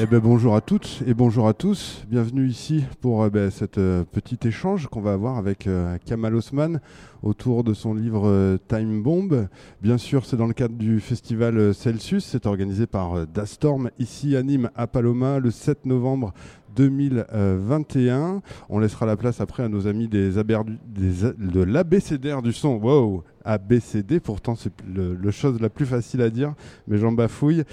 Eh ben, bonjour à toutes et bonjour à tous. Bienvenue ici pour euh, ben, cet euh, petit échange qu'on va avoir avec euh, Kamal Osman autour de son livre euh, Time Bomb. Bien sûr, c'est dans le cadre du festival Celsius. C'est organisé par Dastorm ici à Nîmes, à Paloma, le 7 novembre 2021. On laissera la place après à nos amis de l'ABCDR du son. Wow ABCD, pourtant c'est le, le chose la plus facile à dire, mais j'en bafouille.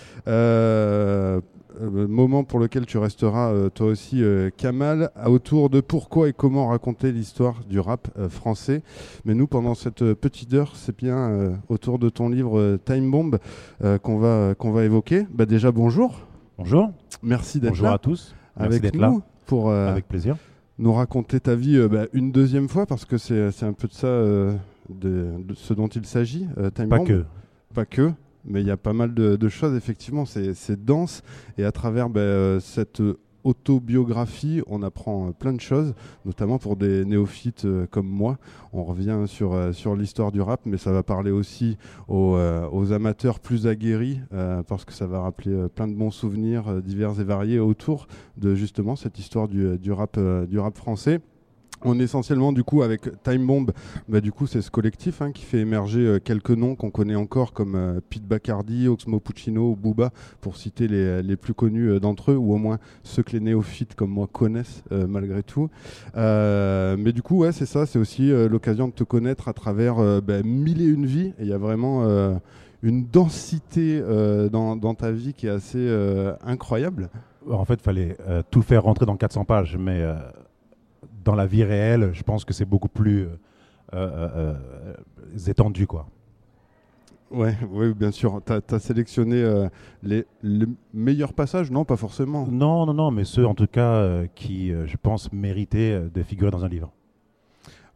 Euh, moment pour lequel tu resteras euh, toi aussi euh, Kamal autour de pourquoi et comment raconter l'histoire du rap euh, français. Mais nous pendant cette petite heure c'est bien autour de ton livre Time Bomb qu'on va qu'on va évoquer. Bah déjà bonjour. Bonjour, merci d'être bonjour là. à tous. Merci avec nous là, pour avec plaisir. nous raconter ta vie bah, une deuxième fois parce que c'est un peu de ça de, de ce dont il s'agit Time Pas Bomb. que. pas que, mais il y a pas mal de, choses, effectivement, c'est dense, et à travers ben, euh, cette autobiographie, on apprend euh, plein de choses, notamment pour des néophytes euh, comme moi. On revient sur, sur l'histoire du rap, mais ça va parler aussi aux, amateurs plus aguerris, parce que ça va rappeler plein de bons souvenirs divers et variés autour de justement cette histoire du, rap, du rap français. On est essentiellement du coup avec Time Bomb, bah, du coup c'est ce collectif hein, qui fait émerger euh, quelques noms qu'on connaît encore comme euh, Pete Bacardi, Oxmo Puccino ou Booba pour citer les, les plus connus euh, d'entre eux ou au moins ceux que les néophytes comme moi connaissent euh, malgré tout. Euh, mais du coup ouais c'est ça, c'est aussi euh, l'occasion de te connaître à travers euh, bah, mille et une vies et il y a vraiment euh, une densité euh, dans, dans ta vie qui est assez euh, incroyable. En fait, il fallait euh, tout faire rentrer dans 400 pages, mais euh, dans la vie réelle, je pense que c'est beaucoup plus euh, euh, euh, étendu. Quoi. Ouais, ouais, bien sûr. Tu as, sélectionné euh, les, les meilleurs passages? Non, pas forcément. Non, non, non, mais ceux en tout cas euh, qui, euh, je pense, méritaient de figurer dans un livre.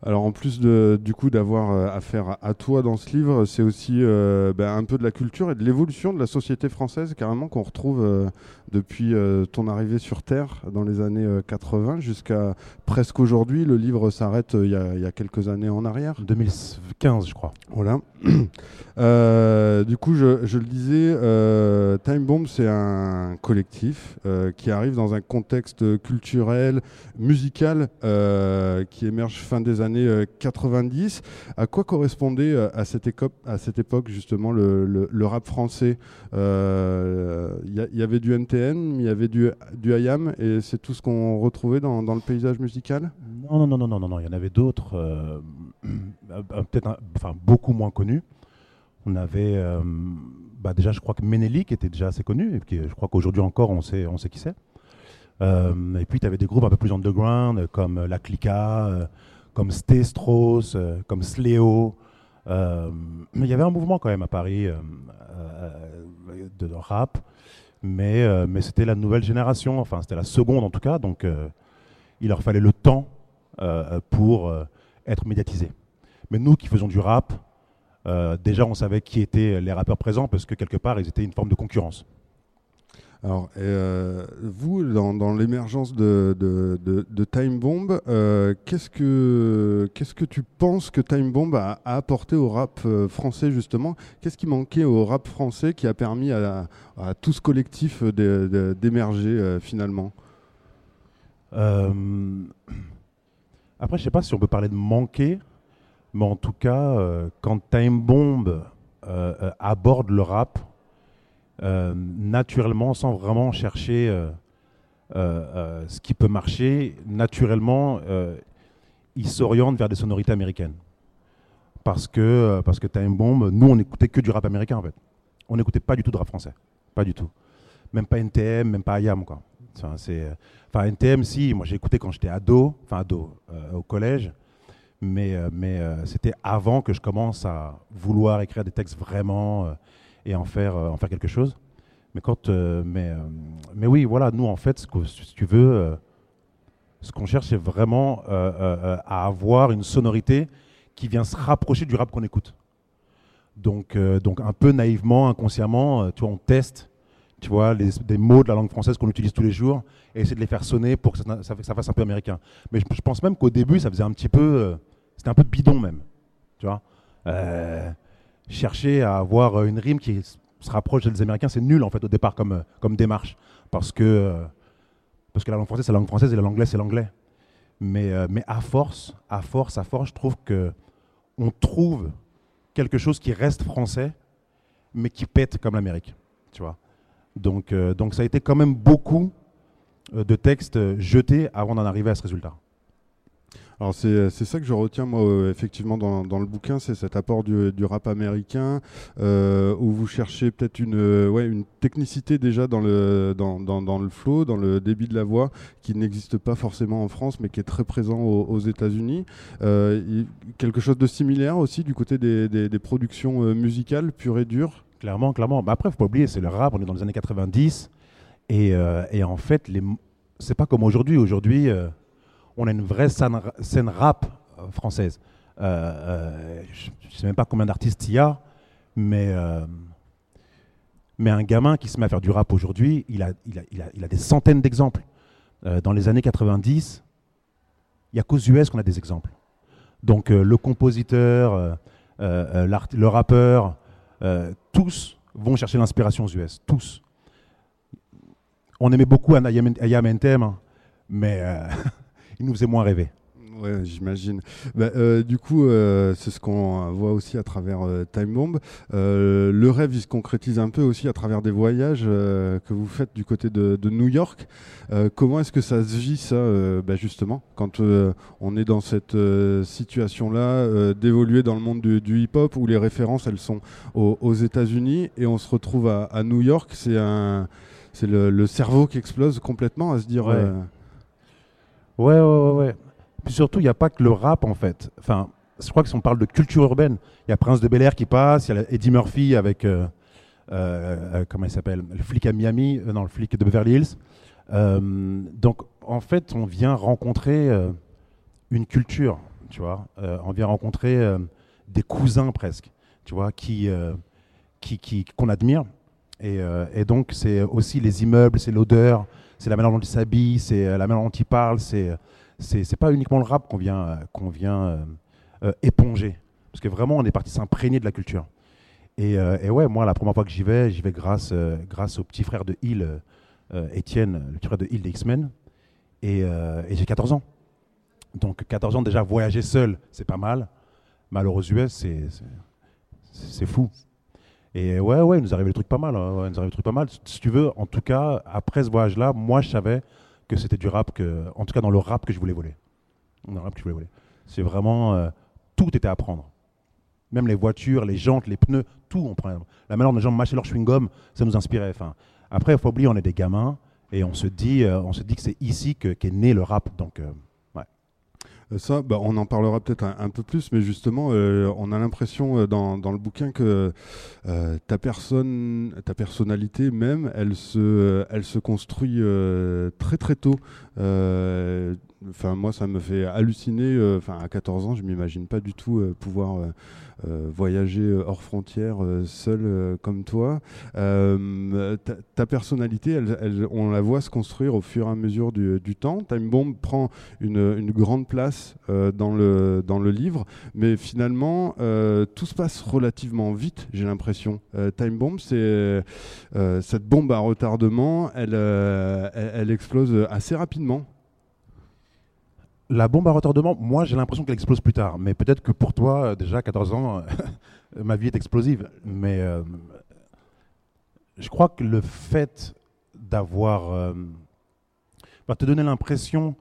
Alors en plus de, du coup d'avoir euh, affaire à, toi dans ce livre, c'est aussi euh, ben, un peu de la culture et de l'évolution de la société française carrément qu'on retrouve euh, depuis euh, ton arrivée sur Terre dans les années euh, 80 jusqu'à presque aujourd'hui. Le livre s'arrête il y, a- il y a quelques années en arrière. 2015, je crois. Voilà. Du coup, je, je le disais, Time Bomb, c'est un collectif qui arrive dans un contexte culturel, musical, qui émerge fin des années euh, 90. À quoi correspondait euh, à cette, époque justement le, rap français? Euh, Il il y avait du NTN, il y avait du, du IAM, et c'est tout ce qu'on retrouvait dans, le paysage musical? Non, non, non, non, non, non, il y en avait d'autres, euh, euh, peut-être enfin, beaucoup moins connus. On avait, euh, bah, déjà, je crois que Ménélique était déjà assez connu, et puis je crois qu'aujourd'hui encore, on sait, qui c'est. Euh, et puis, tu avais des groupes un peu plus underground, comme euh, La Clica, euh, comme Stestros, euh, comme Sléo. Euh, il y avait un mouvement quand même à Paris euh, de rap, mais, mais c'était la nouvelle génération, enfin, c'était la seconde en tout cas, donc il leur fallait le temps pour être médiatisés. Mais nous qui faisons du rap, déjà on savait qui étaient les rappeurs présents parce que quelque part ils étaient une forme de concurrence. Alors, euh, vous, dans, l'émergence de, Time Bomb, euh, qu'est-ce que qu'est-ce que tu penses que Time Bomb a, apporté au rap euh, français justement? Qu'est-ce qui manquait au rap français qui a permis à, tout ce collectif d'émerger finalement? Après je sais pas si on peut parler de manquer, mais en tout cas quand Time Bomb aborde le rap, naturellement sans vraiment chercher euh, euh, euh, ce qui peut marcher, naturellement euh, il s'oriente vers des sonorités américaines. Parce que, euh, parce que Time Bomb, nous, on n'écoutait que du rap américain, en fait. On n'écoutait pas du tout de rap français. Pas du tout. Même pas NTM, même pas IAM, quoi. Enfin, c'est, euh, enfin NTM, si, moi j'ai écouté quand j'étais ado, enfin ado, euh, au collège, mais, euh, mais euh, c'était avant que je commence à vouloir écrire des textes vraiment euh, et en faire, euh, en faire quelque chose. Mais, quand, euh, mais, euh, mais oui, voilà, nous, en fait, ce que, si tu veux, ce qu'on cherche, c'est vraiment à avoir une sonorité qui vient se rapprocher du rap qu'on écoute. Donc, donc un peu naïvement, inconsciemment, tu vois, on teste, tu vois, des mots de la langue française qu'on utilise tous les jours et essayer de les faire sonner pour que ça, fasse un peu américain. Mais je, pense même qu'au début, ça faisait un petit peu, c'était un peu bidon même, tu vois. Chercher à avoir une rime qui se rapproche des Américains, c'est nul en fait au départ comme, comme démarche. Parce que, parce que la langue française, c'est la langue française et l'anglais, c'est l'anglais. Mais, mais à force, à force, à force, je trouve que on trouve quelque chose qui reste français, mais qui pète comme l'Amérique. Tu vois donc, donc ça a été quand même beaucoup de textes jetés avant d'en arriver à ce résultat. Alors c'est ça que je retiens moi euh, effectivement dans, dans, le bouquin, c'est cet apport du, du rap américain euh, où vous cherchez peut-être une, euh, ouais, une technicité déjà dans le, dans, dans, dans, le flow, dans le débit de la voix qui n'existe pas forcément en France mais qui est très présent aux, États-Unis. Euh, quelque chose de similaire aussi du côté des, des, productions euh, musicales pures et dures? Clairement, clairement. Bah après, faut pas oublier, c'est le rap, on est dans les années 90 et, et en fait, les... c'est pas comme aujourd'hui. Aujourd'hui, on a une vraie scène, rap euh, française. Euh, euh, je ne sais même pas combien d'artistes il y a, mais, mais un gamin qui se met à faire du rap aujourd'hui, il a, il, a, des centaines d'exemples. dans les années 90, il n'y a qu'aux US qu'on a des exemples. Donc le compositeur, le rappeur, tous vont chercher l'inspiration aux US, tous. On aimait beaucoup Ayam Entem, hein, mais il nous faisait moins rêver. Ouais, j'imagine. Bah, euh, du coup, euh, c'est ce qu'on voit aussi à travers euh, Time Bomb. le rêve, il se concrétise un peu aussi à travers des voyages que vous faites du côté de, New York. comment est-ce que ça se vit, ça, bah, justement, quand on est dans cette situation-là, d'évoluer dans le monde du, hip-hop où les références, elles sont aux, États-Unis et on se retrouve à, New York? C'est un, c'est le, cerveau qui explose complètement à se dire. Ouais, ouais, ouais. Puis surtout, il n'y a pas que le rap, en fait. Enfin, je crois que si on parle de culture urbaine, il y a Prince de Bel Air qui passe, il y a Eddie Murphy avec, euh, euh, euh, comment il s'appelle? Le flic à Miami, non, le flic de Beverly Hills. donc, en fait, on vient rencontrer une culture, tu vois. on vient rencontrer des cousins presque, tu vois, qui, qui, qu'on admire. Et donc, c'est aussi les immeubles, c'est l'odeur, c'est la manière dont il s'habille, c'est euh, la manière dont il parle, c'est c'est pas uniquement le rap qu'on vient, euh, qu'on vient euh, éponger. Parce que vraiment, on est parti s'imprégner de la culture. Et, ouais, moi, la première fois que j'y vais, j'y vais grâce, grâce au petit frère de Hill, Étienne, le petit frère de Hill des X-Men. Et, j'ai 14 ans. Donc 14 ans déjà, voyager seul, c'est pas mal. Malheureusement, US, c'est fou. Et ouais, ouais, il nous arrivait le truc pas mal. Hein. nous arrivait le truc pas mal. Si tu veux, en tout cas, après ce voyage-là, moi, je savais que c'était du rap, que, en tout cas dans le rap que je voulais voler. Le rap que je voulais voler. C'est vraiment. Euh, tout était à prendre. Même les voitures, les jantes, les pneus, tout on prend. La manière dont les gens mâchaient leur chewing-gum, ça nous inspirait. Enfin, après, il faut oublier, on est des gamins et on se dit, euh, on se dit que c'est ici qu'est né le rap. Donc. Euh, ça, bah, on en parlera peut-être un, peu plus, mais justement, euh, on a l'impression euh, dans, dans, le bouquin que ta personne, ta personnalité même, elle se, elle se construit très très tôt. Enfin, moi, ça me fait halluciner. Enfin, à 14 ans, je m'imagine pas du tout pouvoir euh, voyager euh, hors frontières euh, seul comme toi. Ta, personnalité, on la voit se construire au fur et à mesure du, temps. Time Bomb prend une, grande place dans, le, livre, mais finalement, tout se passe relativement vite, j'ai l'impression. Time Bomb, c'est cette bombe à retardement, elle explose assez rapidement. La bombe à retardement, moi j'ai l'impression qu'elle explose plus tard. Mais peut-être que pour toi, déjà 14 ans, ma vie est explosive. Mais euh, je crois que le fait d'avoir. Euh, va te donner l'impression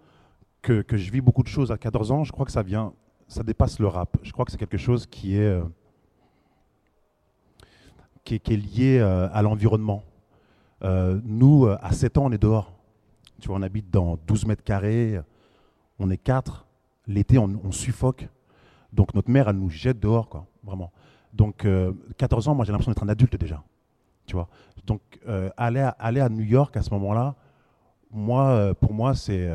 que, je vis beaucoup de choses à 14 ans, je crois que ça vient. Ça dépasse le rap. Je crois que c'est quelque chose qui est. Euh, qui, est qui, est lié à l'environnement. nous, à 7 ans, on est dehors. Tu vois, on habite dans 12 mètres carrés on est quatre. L'été, on, suffoque. Donc notre mère, elle nous jette dehors, quoi, vraiment. Donc 14 euh, ans, moi j'ai l'impression d'être un adulte déjà. Tu vois? Donc euh, aller, à, aller à New York à ce moment-là, moi, euh, pour moi, c'est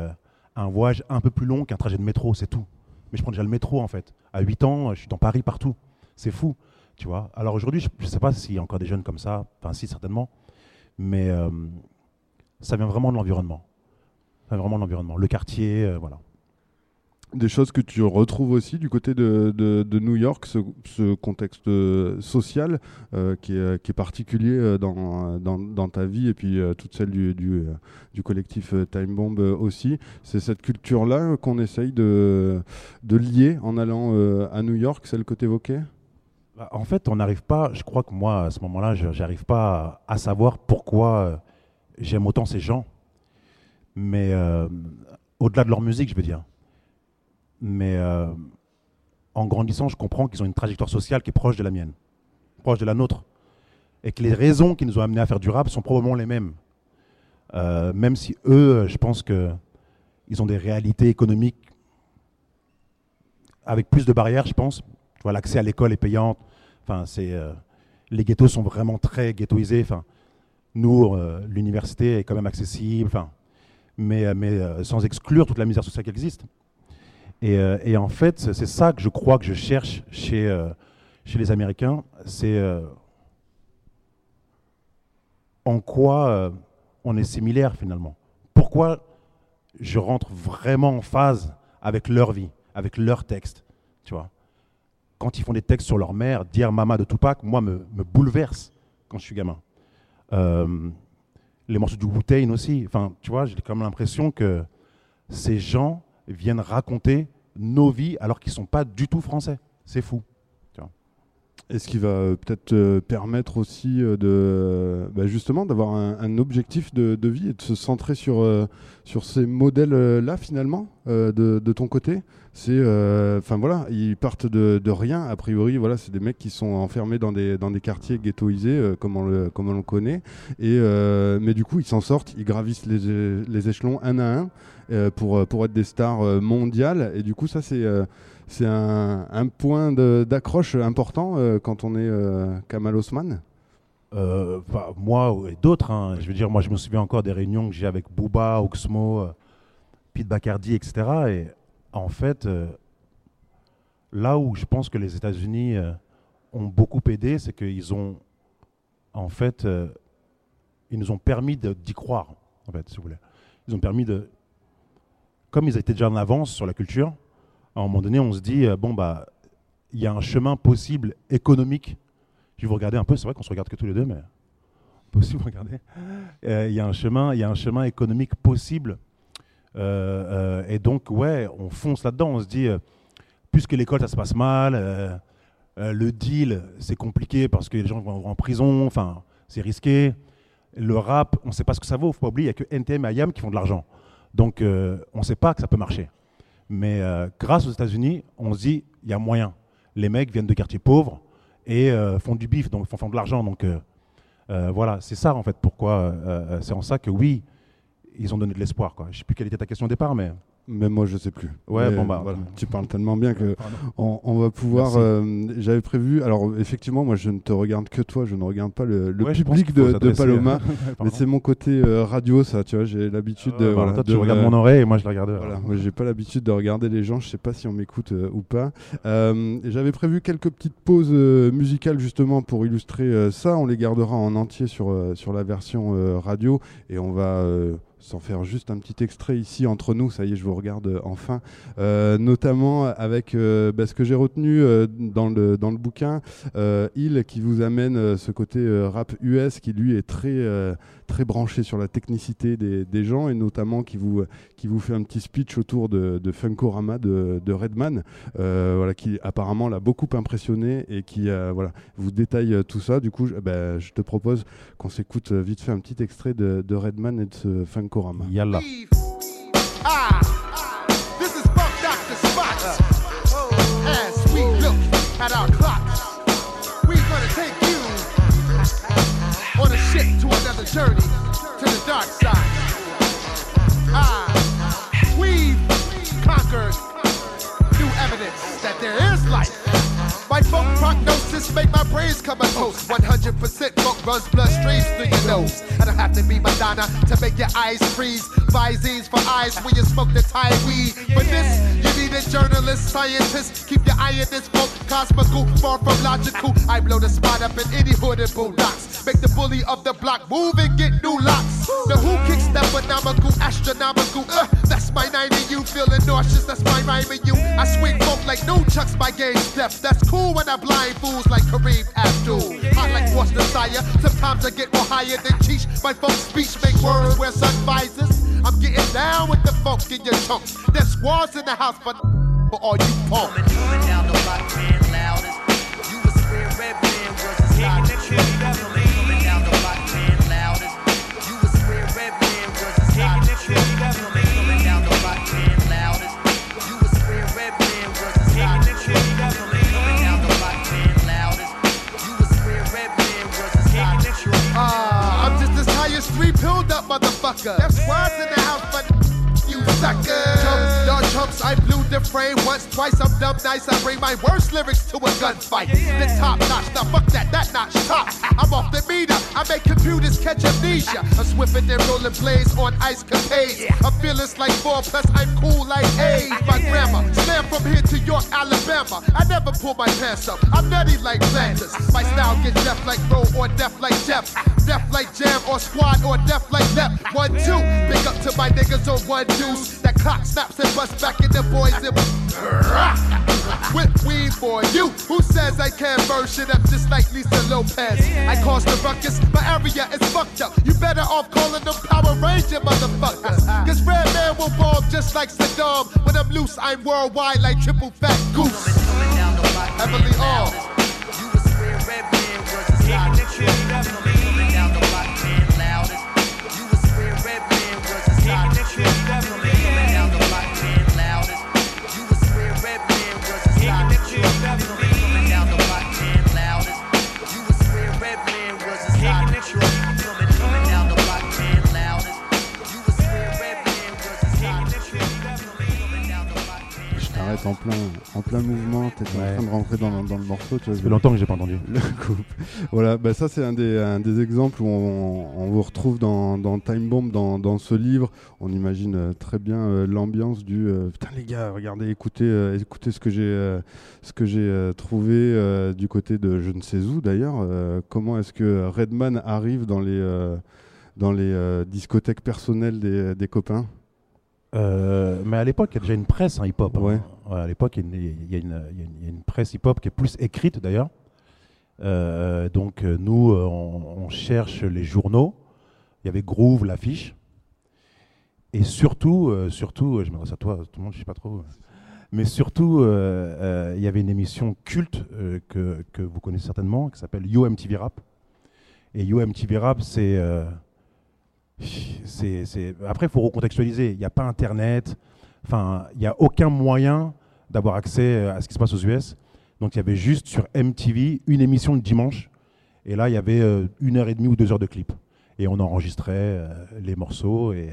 un voyage un peu plus long qu'un trajet de métro, c'est tout. Mais je prends déjà le métro en fait. À 8 ans, je suis dans Paris partout. C'est fou, tu vois? Alors aujourd'hui, je ne sais pas s'il y a encore des jeunes comme ça. Enfin, si certainement. Mais ça vient vraiment de l'environnement. Ça vient vraiment de l'environnement. Le quartier, voilà. Des choses que tu retrouves aussi du côté de, de, New York, ce, contexte euh, social euh, qui, est, qui, est, particulier euh, dans, dans, ta vie et puis toute celle du, du, du collectif Time Bomb aussi. C'est cette culture-là qu'on essaye de, de, lier en allant à New York, celle que tu évoquais bah, En fait, on n'arrive pas, je crois que moi, à ce moment-là, je n'arrive pas à, savoir pourquoi j'aime autant ces gens. Mais au-delà de leur musique, je veux dire mais euh, en grandissant, je comprends qu'ils ont une trajectoire sociale qui est proche de la mienne, proche de la nôtre. Et que les raisons qui nous ont amenés à faire du rap sont probablement les mêmes. Euh, même si eux, je pense qu'ils ont des réalités économiques avec plus de barrières, je pense. L'accès à l'école est payant. Enfin, euh, les ghettos sont vraiment très ghettoisés. Enfin, nous, l'université est quand même accessible. Enfin, mais, mais sans exclure toute la misère sociale qui existe. Euh, et, en fait, c'est ça que je crois que je cherche chez, euh, les Américains, c'est euh, en quoi on est similaire finalement. Pourquoi je rentre vraiment en phase avec leur vie, avec leurs textes, tu vois. Quand ils font des textes sur leur mère, dire Mama de Tupac, moi, me, bouleverse quand je suis gamin. les morceaux du wu aussi. Enfin, tu vois, j'ai comme l'impression que ces gens viennent raconter nos vies alors qu'ils ne sont pas du tout français. C'est fou. Et ce qui va euh, peut-être euh, permettre aussi euh, de, bah, justement d'avoir un, objectif de, vie et de se centrer sur, sur ces modèles-là finalement de, ton côté. C'est, enfin voilà, ils partent de, rien. A priori, voilà, c'est des mecs qui sont enfermés dans des, dans des quartiers ghettoisés comme on le, on le connaît. Et mais du coup, ils s'en sortent, ils gravissent les, les échelons un à un. Pour, pour être des stars mondiales. Et du coup, ça, c'est c'est un, point d'accroche important quand on est Kamal Osman? Bah, Moi et d'autres. Hein. Je veux dire, moi, je me souviens encore des réunions que j'ai avec Booba, Oxmo, Pete Bacardi, etc. Et en fait, là où je pense que les États-Unis ont beaucoup aidé, c'est qu'ils ont, en fait, ils nous ont permis d'y croire, en fait, si vous voulez. Ils ont permis de, comme ils étaient déjà en avance sur la culture, à un moment donné, on se dit, euh, bon, bah, il y a un chemin possible économique. Je vais vous regarder un peu, c'est vrai qu'on se regarde que tous les deux, mais vous regarder. Euh, il y, a un chemin, y a un chemin économique possible. Euh, et donc, ouais, on fonce là-dedans. On se dit, puisque l'école, ça se passe mal, le deal, c'est compliqué parce que les gens vont en prison, enfin, c'est risqué. Le rap, on ne sait pas ce que ça vaut. Faut pas oublier, il n'y a que NTM et IAM qui font de l'argent. Donc, on ne sait pas que ça peut marcher. Mais euh, grâce aux États-Unis, on se dit, il y a moyen. Les mecs viennent de quartiers pauvres et euh, font du bif, donc font, de l'argent. Donc, voilà, c'est ça en fait pourquoi. c'est en ça que oui, ils ont donné de l'espoir. Je ne sais plus quelle était ta question au départ, mais. Même moi, je sais plus. Ouais, bon bah. Tu parles tellement bien que on, va pouvoir. Euh, j'avais prévu. Alors effectivement, moi, je ne te regarde que toi. Je ne regarde pas le, public de, Paloma. mais c'est mon côté euh, radio, ça. Tu vois, j'ai l'habitude de. Voilà, toi, tu regardes mon oreille et moi, je la regarde. Voilà. Moi, j'ai pas l'habitude de regarder les gens. Je sais pas si on m'écoute euh, ou pas. j'avais prévu quelques petites pauses musicales justement pour illustrer ça. On les gardera en entier sur sur la version radio et on va sans faire juste un petit extrait ici entre nous, ça y est, je vous regarde euh, enfin, euh, notamment avec euh, bah, ce que j'ai retenu dans, le, dans le bouquin, Il qui vous amène ce côté rap US qui lui est très, très branché sur la technicité des, des, gens et notamment qui vous, qui vous fait un petit speech autour de, de Funkorama de, de Redman, voilà, qui apparemment l'a beaucoup impressionné et qui voilà, vous détaille tout ça. Du coup, bah, je te propose qu'on s'écoute vite fait un petit extrait de, de Redman et de ce Funkorama. Yalla. Ah, this is Buck Dr. Spots. As we look at our clocks, on a ship to another journey to the dark side. Ah, we've conquered new evidence that there is life. My folk prognosis make my brains come a toast. 100% funk runs bloodstreams through your nose. I don't have to be Madonna to make your eyes freeze. Visines for eyes when you smoke the Thai weed. For this, you need a journalist, scientist. Keep your eye in this book, cosmical, far from logical. I blow the spot up in any hood and bulldogs. Make the bully of the block move and get new locks. The who kicks that phenomenal, astronomical. Uh, that's my nine and you feeling nauseous. That's my rhyme and you. I swing folk like no chucks, my game step. That's cool when I blind fools like Kareem Abdul. Hot like Boston Sire. Sometimes I get more higher than Cheech. My folks speech make words wear sun visors. I'm getting down with the funk in your chunks. There's squads in the house, but for all you punks. Motherfucker. There's squads in the house, but you sucker. Chumps, y'all I blew the frame once, twice. I'm dumb nice. I bring my worst lyrics to a gunfight. The top notch, now fuck that, that notch top. I'm off the meter. I make computers catch amnesia. I'm swimming and rolling blades on ice capades. I'm fearless like four, plus I'm cool like eight. My grandma slam from here to York, Alabama. I never pull my pants up. I'm nutty like Flanders. My style get deaf like Roe or deaf like Jeff. Deaf like Jam or Squad or deaf like Lep. One, two. Big up to my niggas on one deuce. That clock snaps and busts back in the boys Whip weed for you. Who says I can't burn shit up just like Lisa Lopez? I cause the ruckus. My area is fucked up. You better off calling them Power Ranger motherfuckers. Cause Red Man will bomb just like Saddam. When I'm loose, I'm worldwide like triple fat goose. Coming down the block, man, Heavily armed. Morceau. Tu vois, Ça fait longtemps que j'ai pas entendu. le. Voilà, bah ça c'est un des, un des exemples où on, on vous retrouve dans, dans Time Bomb, dans, dans ce livre. On imagine euh, très bien euh, l'ambiance du euh, putain les gars, regardez, écoutez, écoutez ce que j'ai ce que j'ai trouvé du côté de je ne sais où d'ailleurs. Comment est-ce que Redman arrive dans les dans les discothèques personnelles des, des copains? Euh, mais à l'époque, il y a déjà une presse hein, hip-hop. hein. Ouais. À l'époque, il y, a une- y y y a presse hip-hop qui est plus écrite d'ailleurs. Euh, donc euh, nous, on, on cherche les journaux. Il y avait Groove, l'affiche. Et surtout, euh, surtout, je m'adresse à toi, tout le monde, je sais pas trop. Mais surtout, il y avait une émission culte que, que vous connaissez certainement, qui s'appelle Yo MTV Rap. Et Yo MTV Rap, c'est c'est, Après, il faut recontextualiser. Il n'y a pas Internet. Enfin, il n'y a aucun moyen d'avoir accès euh, à ce qui se passe aux US. Donc, il y avait juste sur MTV une émission le dimanche. Et là, il y avait euh, une heure et demie ou deux heures de clips. Et on enregistrait euh, les morceaux et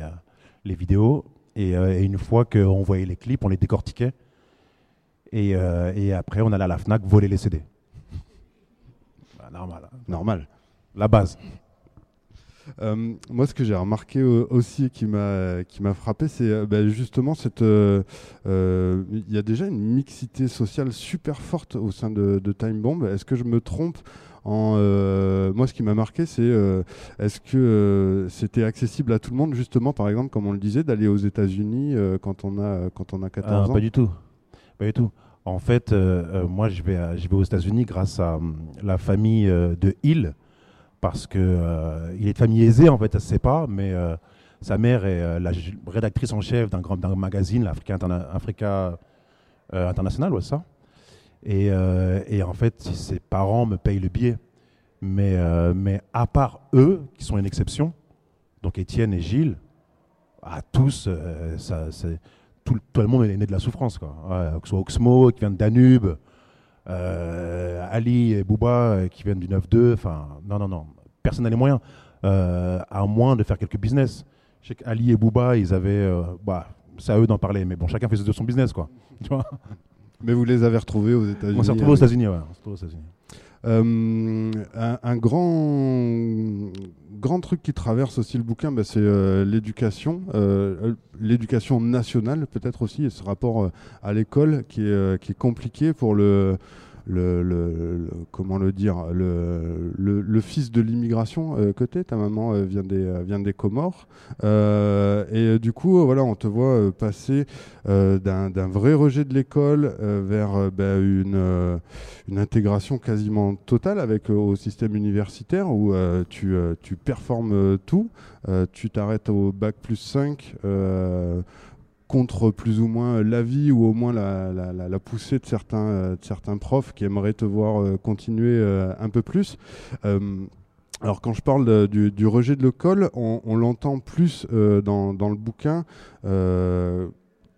les vidéos. Et, une fois qu'on voyait les clips, on les décortiquait. Et, et après, on allait à la Fnac voler les CD. Bah, normal. hein. Normal. La base. Euh, moi, ce que j'ai remarqué euh, aussi et qui m'a qui m'a frappé, c'est euh, bah, justement cette. euh, Il y a déjà une mixité sociale super forte au sein de, de Time Bomb. Est-ce que je me trompe en, euh, moi, ce qui m'a marqué, c'est est-ce que c'était accessible à tout le monde, justement, par exemple, comme on le disait, d'aller aux États-Unis quand on a quand on a 14 Ah, ans? Pas du tout. Pas du tout. En fait, moi, je vais, à- je vais aux États-Unis grâce à hum, la famille de Hill, parce que euh, il est de famille aisée, en fait, ça se sait pas, mais euh, sa mère est euh, la rédactrice en chef d'un grand magazine, l'Africa Interna- Africa, International, ouais, ça. Et, en fait, ses parents me payent le billet. Mais, mais à part eux, qui sont une exception, donc Étienne et Gilles, à tous, tout, le- monde est né de la souffrance. Quoi. Que ce soit Oxmo, qui vient de Danube, Ali et Bouba, euh, qui viennent du 9-2. Enfin, non, non, non. Personne n'a les moyens, euh, à moins de faire quelques business. Je sais qu'Ali et Bouba, ils avaient. euh, bah, c'est à eux d'en parler, mais bon, chacun faisait de son business, quoi. Tu vois Mais vous les avez retrouvés aux États-Unis On s'est retrouvés aux États-Unis, ouais. on s'est retrouvés aux États-Unis. Euh, un, un grand grand truc qui traverse aussi le bouquin, bah, c'est euh, l'éducation, euh, euh, l'éducation nationale peut-être aussi, et ce rapport à l'école qui est compliqué pour le, le, comment le dire, le, le, fils de l'immigration euh, que t'es. Ta maman euh, vient, des, euh, vient des Comores. Euh, et euh, du coup, euh, voilà, on te voit euh, passer euh, d'un vrai rejet de l'école euh, vers euh, bah, une, euh, une intégration quasiment totale avec euh, au système universitaire où euh, tu, euh, tu performes euh, tout. Euh, tu t'arrêtes au bac plus 5 euh, contre plus ou moins l'avis ou au moins la, la- poussée de certains, euh, de certains profs qui aimeraient te voir euh, continuer euh, un peu plus. Euh, alors quand je parle du, rejet de l'école, on, on l'entend plus euh, dans, le bouquin euh,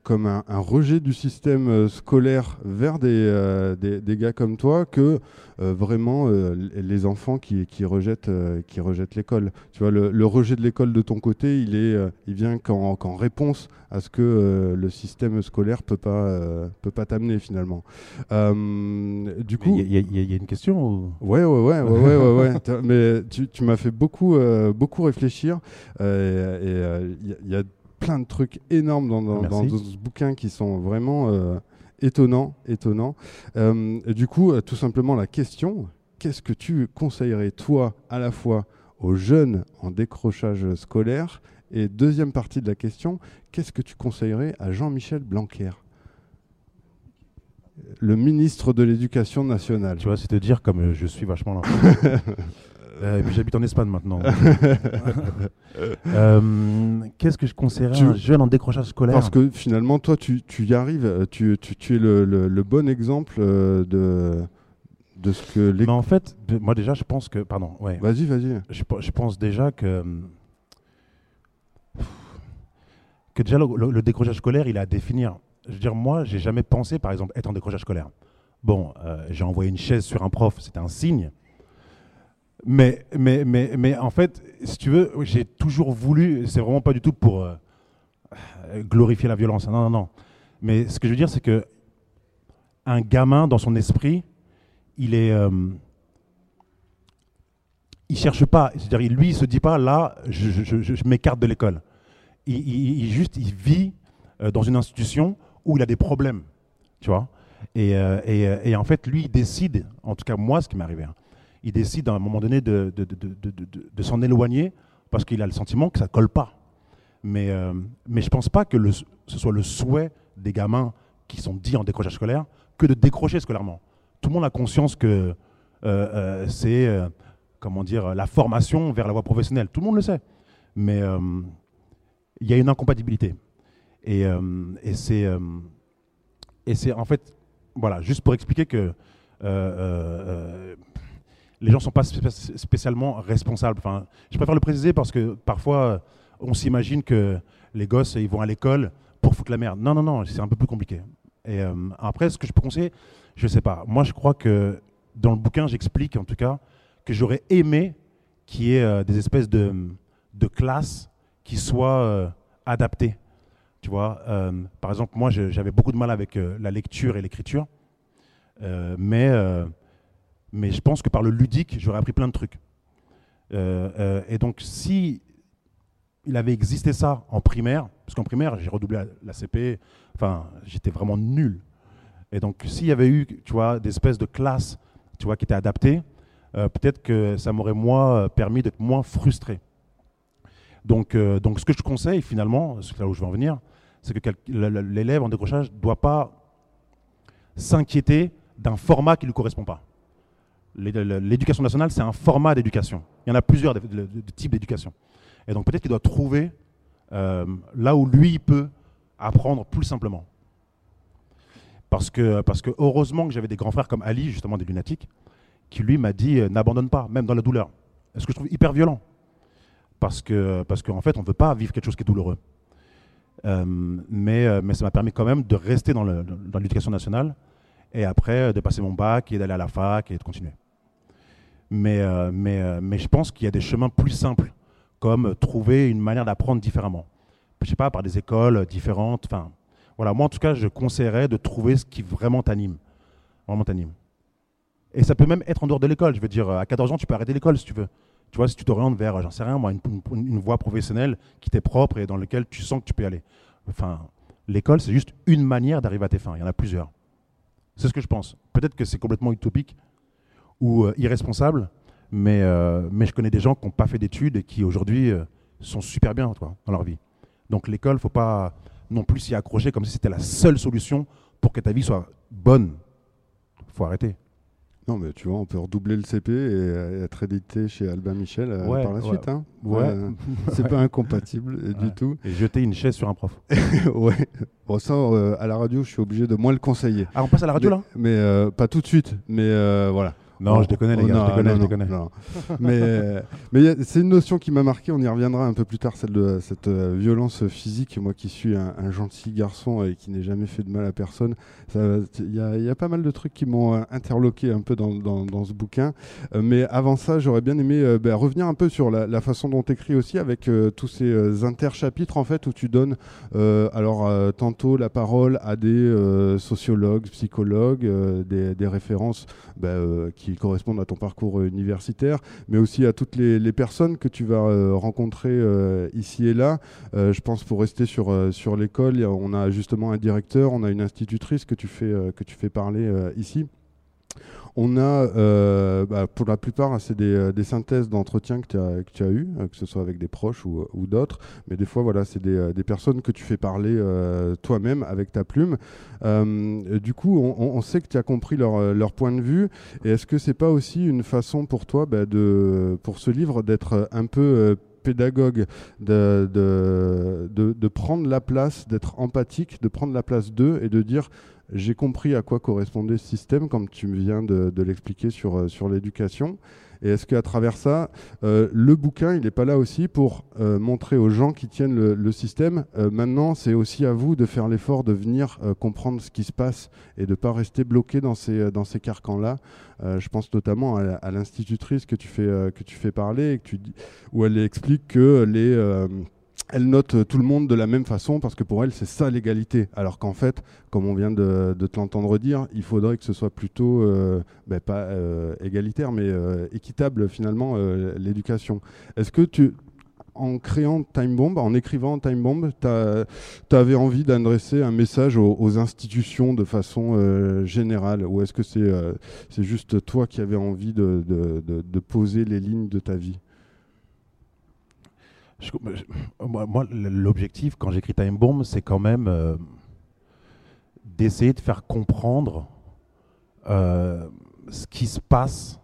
comme un, un rejet du système euh, scolaire vers des, euh, des, des gars comme toi que euh, vraiment euh, les- enfants qui, qui rejettent, qui rejettent l'école. Tu vois, le, le rejet de l'école de ton côté, il, est, il vient qu'en qu'en réponse à ce que le système scolaire peut pas, peut pas t'amener finalement. Du coup, Il y, a- y y une question ou- Ouais, ouais, ouais, ouais, ouais, ouais, Mais tu, tu m'as fait beaucoup, beaucoup réfléchir. et il y, a- il y a plein de trucs énormes dans, dans, Merci. dans ce bouquin qui sont vraiment euh, étonnants, étonnants. Euh, et du coup, euh, tout simplement la question qu'est-ce que tu conseillerais toi à la fois aux jeunes en décrochage scolaire? Et deuxième partie de la question qu'est-ce que tu conseillerais à Jean-Michel Blanquer, le ministre de l'Éducation nationale Tu vois, c'est te dire comme je suis vachement là. Euh, et puis j'habite en Espagne maintenant. Euh, Qu'est-ce que je conseillerais Tu- à un jeune en décrochage scolaire Parce que finalement, toi, tu, tu y arrives, euh, tu, es le, le- le bon exemple euh, de, de ce que les... Mais en fait, moi déjà, je pense que. Pardon, ouais. Vas-y, vas-y. je, pe- je pense déjà que. Que déjà, le, le- le décrochage scolaire, il est à définir. Je veux dire, moi, j'ai jamais pensé, par exemple, être en décrochage scolaire. Bon, euh, j'ai envoyé une chaise sur un prof, c'était un signe. Mais, mais, mais, mais en fait, si tu veux, j'ai toujours voulu, c'est vraiment pas du tout pour euh, glorifier la violence, non, non, non. Mais ce que je veux dire, c'est que un gamin, dans son esprit, il est. euh, il cherche pas, c'est-à-dire lui il se dit pas là je, m'écarte de l'école. Il, juste il vit euh, dans une institution où il a des problèmes, tu vois. Et, et, et en fait lui il décide, en tout cas moi ce qui m'est arrivé, hein, il décide à un moment donné de, de, de, de- s'en éloigner parce qu'il a le sentiment que ça colle pas. Mais, euh, mais je pense pas que ce soit le souhait des gamins qui sont dits en décrochage scolaire que de décrocher scolairement. Tout le monde a conscience que euh, euh, c'est comment la formation vers la voie professionnelle. Tout le monde le sait. Mais il y a une incompatibilité. Et, et c'est, et c'est en fait, voilà, juste pour expliquer que les gens ne sont pas spé- spécialement responsables. Enfin, je préfère le préciser parce que parfois, euh, on s'imagine que les gosses, ils vont à l'école pour foutre la merde. Non, non, non, c'est un peu plus compliqué. Et euh, après, ce que je peux conseiller, je ne sais pas. Moi, je crois que dans le bouquin, j'explique en tout cas que j'aurais aimé qu'il y ait euh, des espèces de, de classes qui soient adaptées. Tu vois, par exemple, moi, j'avais beaucoup de mal avec la lecture et l'écriture, mais, mais je pense que par le ludique, j'aurais appris plein de trucs. Euh, euh, et donc, si il avait existé ça en primaire, parce qu'en primaire, j'ai redoublé la, CP, enfin, j'étais vraiment nul. Et donc, s'il y avait eu, tu vois, des espèces de classes, tu vois, qui étaient adaptées, euh, peut-être que ça m'aurait moi permis d'être moins frustré. Donc, donc, ce que je conseille finalement, c'est là où je veux en venir, c'est que l'élève en décrochage ne doit pas s'inquiéter d'un format qui ne lui correspond pas. L'éducation nationale, c'est un format d'éducation. Il y en a plusieurs types d'éducation. Et donc peut-être qu'il doit trouver euh, là où lui peut apprendre plus simplement. Parce que, parce que heureusement que j'avais des grands frères comme Ali, justement des lunatiques, qui lui m'a dit euh, n'abandonne pas, même dans la douleur. Ce que je trouve hyper violent. Parce que parce qu'en fait, on ne veut pas vivre quelque chose qui est douloureux. Euh, mais, mais ça m'a permis quand même de rester dans l'éducation nationale et après de passer mon bac et d'aller à la fac et de continuer. Mais, euh, mais, euh, mais je pense qu'il y a des chemins plus simples, comme trouver une manière d'apprendre différemment. Je sais pas, par des écoles différentes. Enfin, voilà, moi en tout cas, je conseillerais de trouver ce qui vraiment t'anime. Vraiment t'anime. Et ça peut même être en dehors de l'école. Je veux dire, à 14 ans, tu peux arrêter l'école si tu veux. Tu vois, si tu t'orientes vers, j'en sais rien, moi, une, une- voie professionnelle qui t'est propre et dans laquelle tu sens que tu peux aller. Enfin, l'école, c'est juste une manière d'arriver à tes fins. Il y en a plusieurs. C'est ce que je pense. Peut-être que c'est complètement utopique ou euh, irresponsable, mais, euh, mais je connais des gens qui n'ont pas fait d'études et qui aujourd'hui euh, sont super bien toi, dans leur vie. Donc l'école, faut pas non plus s'y accrocher comme si c'était la seule solution pour que ta vie soit bonne. faut arrêter. Non, mais tu vois, on peut redoubler le CP et, être édité chez Albin Michel Ouais, par la ouais. suite. Hein. Ouais. Euh, c'est pas incompatible du tout. Et jeter une chaise sur un prof. ouais. Bon, ça, euh, à la radio, je suis obligé de moins le conseiller. Ah, on passe à la radio mais, là? Mais euh, pas tout de suite. Mais voilà. Non, je déconne les Oh, gars, non, je déconne, non, je déconne. non. mais c'est une notion qui m'a marqué. On y reviendra un peu plus tard, celle de cette euh, violence physique. Moi qui suis un, un gentil garçon et qui n'ai jamais fait de mal à personne, il y, a- y a pas mal de trucs qui m'ont euh, interloqué un peu dans, dans- dans ce bouquin. Euh, mais avant ça, j'aurais bien aimé euh, ben, revenir un peu sur la, la façon dont tu écris aussi, avec tous ces interchapitres en fait où tu donnes alors tantôt la parole à des sociologues, psychologues, des, des références bah, euh, correspondent à ton parcours euh, universitaire, mais aussi à toutes les, les personnes que tu vas euh, rencontrer euh, ici et là. Je pense pour rester sur, sur l'école, on a justement un directeur, on a une institutrice que tu fais, que tu fais parler ici. On a, euh, bah, pour la plupart, c'est des, euh, des synthèses d'entretien que tu as, que as eues, euh, que ce soit avec des proches ou, d'autres. Mais des fois, voilà, c'est des, euh, personnes que tu fais parler toi-même avec ta plume. Du coup, on, sait que tu as compris leur, point de vue. Et est-ce que c'est pas aussi une façon pour toi, bah, pour ce livre, d'être un peu pédagogue, de prendre la place, d'être empathique, de prendre la place d'eux et de dire j'ai compris à quoi correspondait ce système, comme tu viens de, l'expliquer sur, euh, sur l'éducation. Et est-ce qu'à travers ça, euh, le bouquin, il n'est pas là aussi pour euh, montrer aux gens qui tiennent le, système, maintenant c'est aussi à vous de faire l'effort de venir comprendre ce qui se passe et de ne pas rester bloqué dans ces, dans carcans-là. Je pense notamment à, l'institutrice que, tu fais, parler, et où elle explique que les... elle note tout le monde de la même façon parce que pour elle, c'est ça l'égalité. Alors qu'en fait, comme on vient de, te l'entendre dire, il faudrait que ce soit plutôt, euh, ben, pas euh, égalitaire, mais euh, équitable finalement, l'éducation. Est-ce que tu, en créant Time Bomb, en écrivant Time Bomb, tu avais envie d'adresser un message aux, institutions de façon générale? Ou est-ce que c'est juste toi qui avais envie de- de poser les lignes de ta vie? Je- moi, l'objectif quand j'écris Time Bomb, c'est quand même euh, d'essayer de faire comprendre euh, ce qui se passe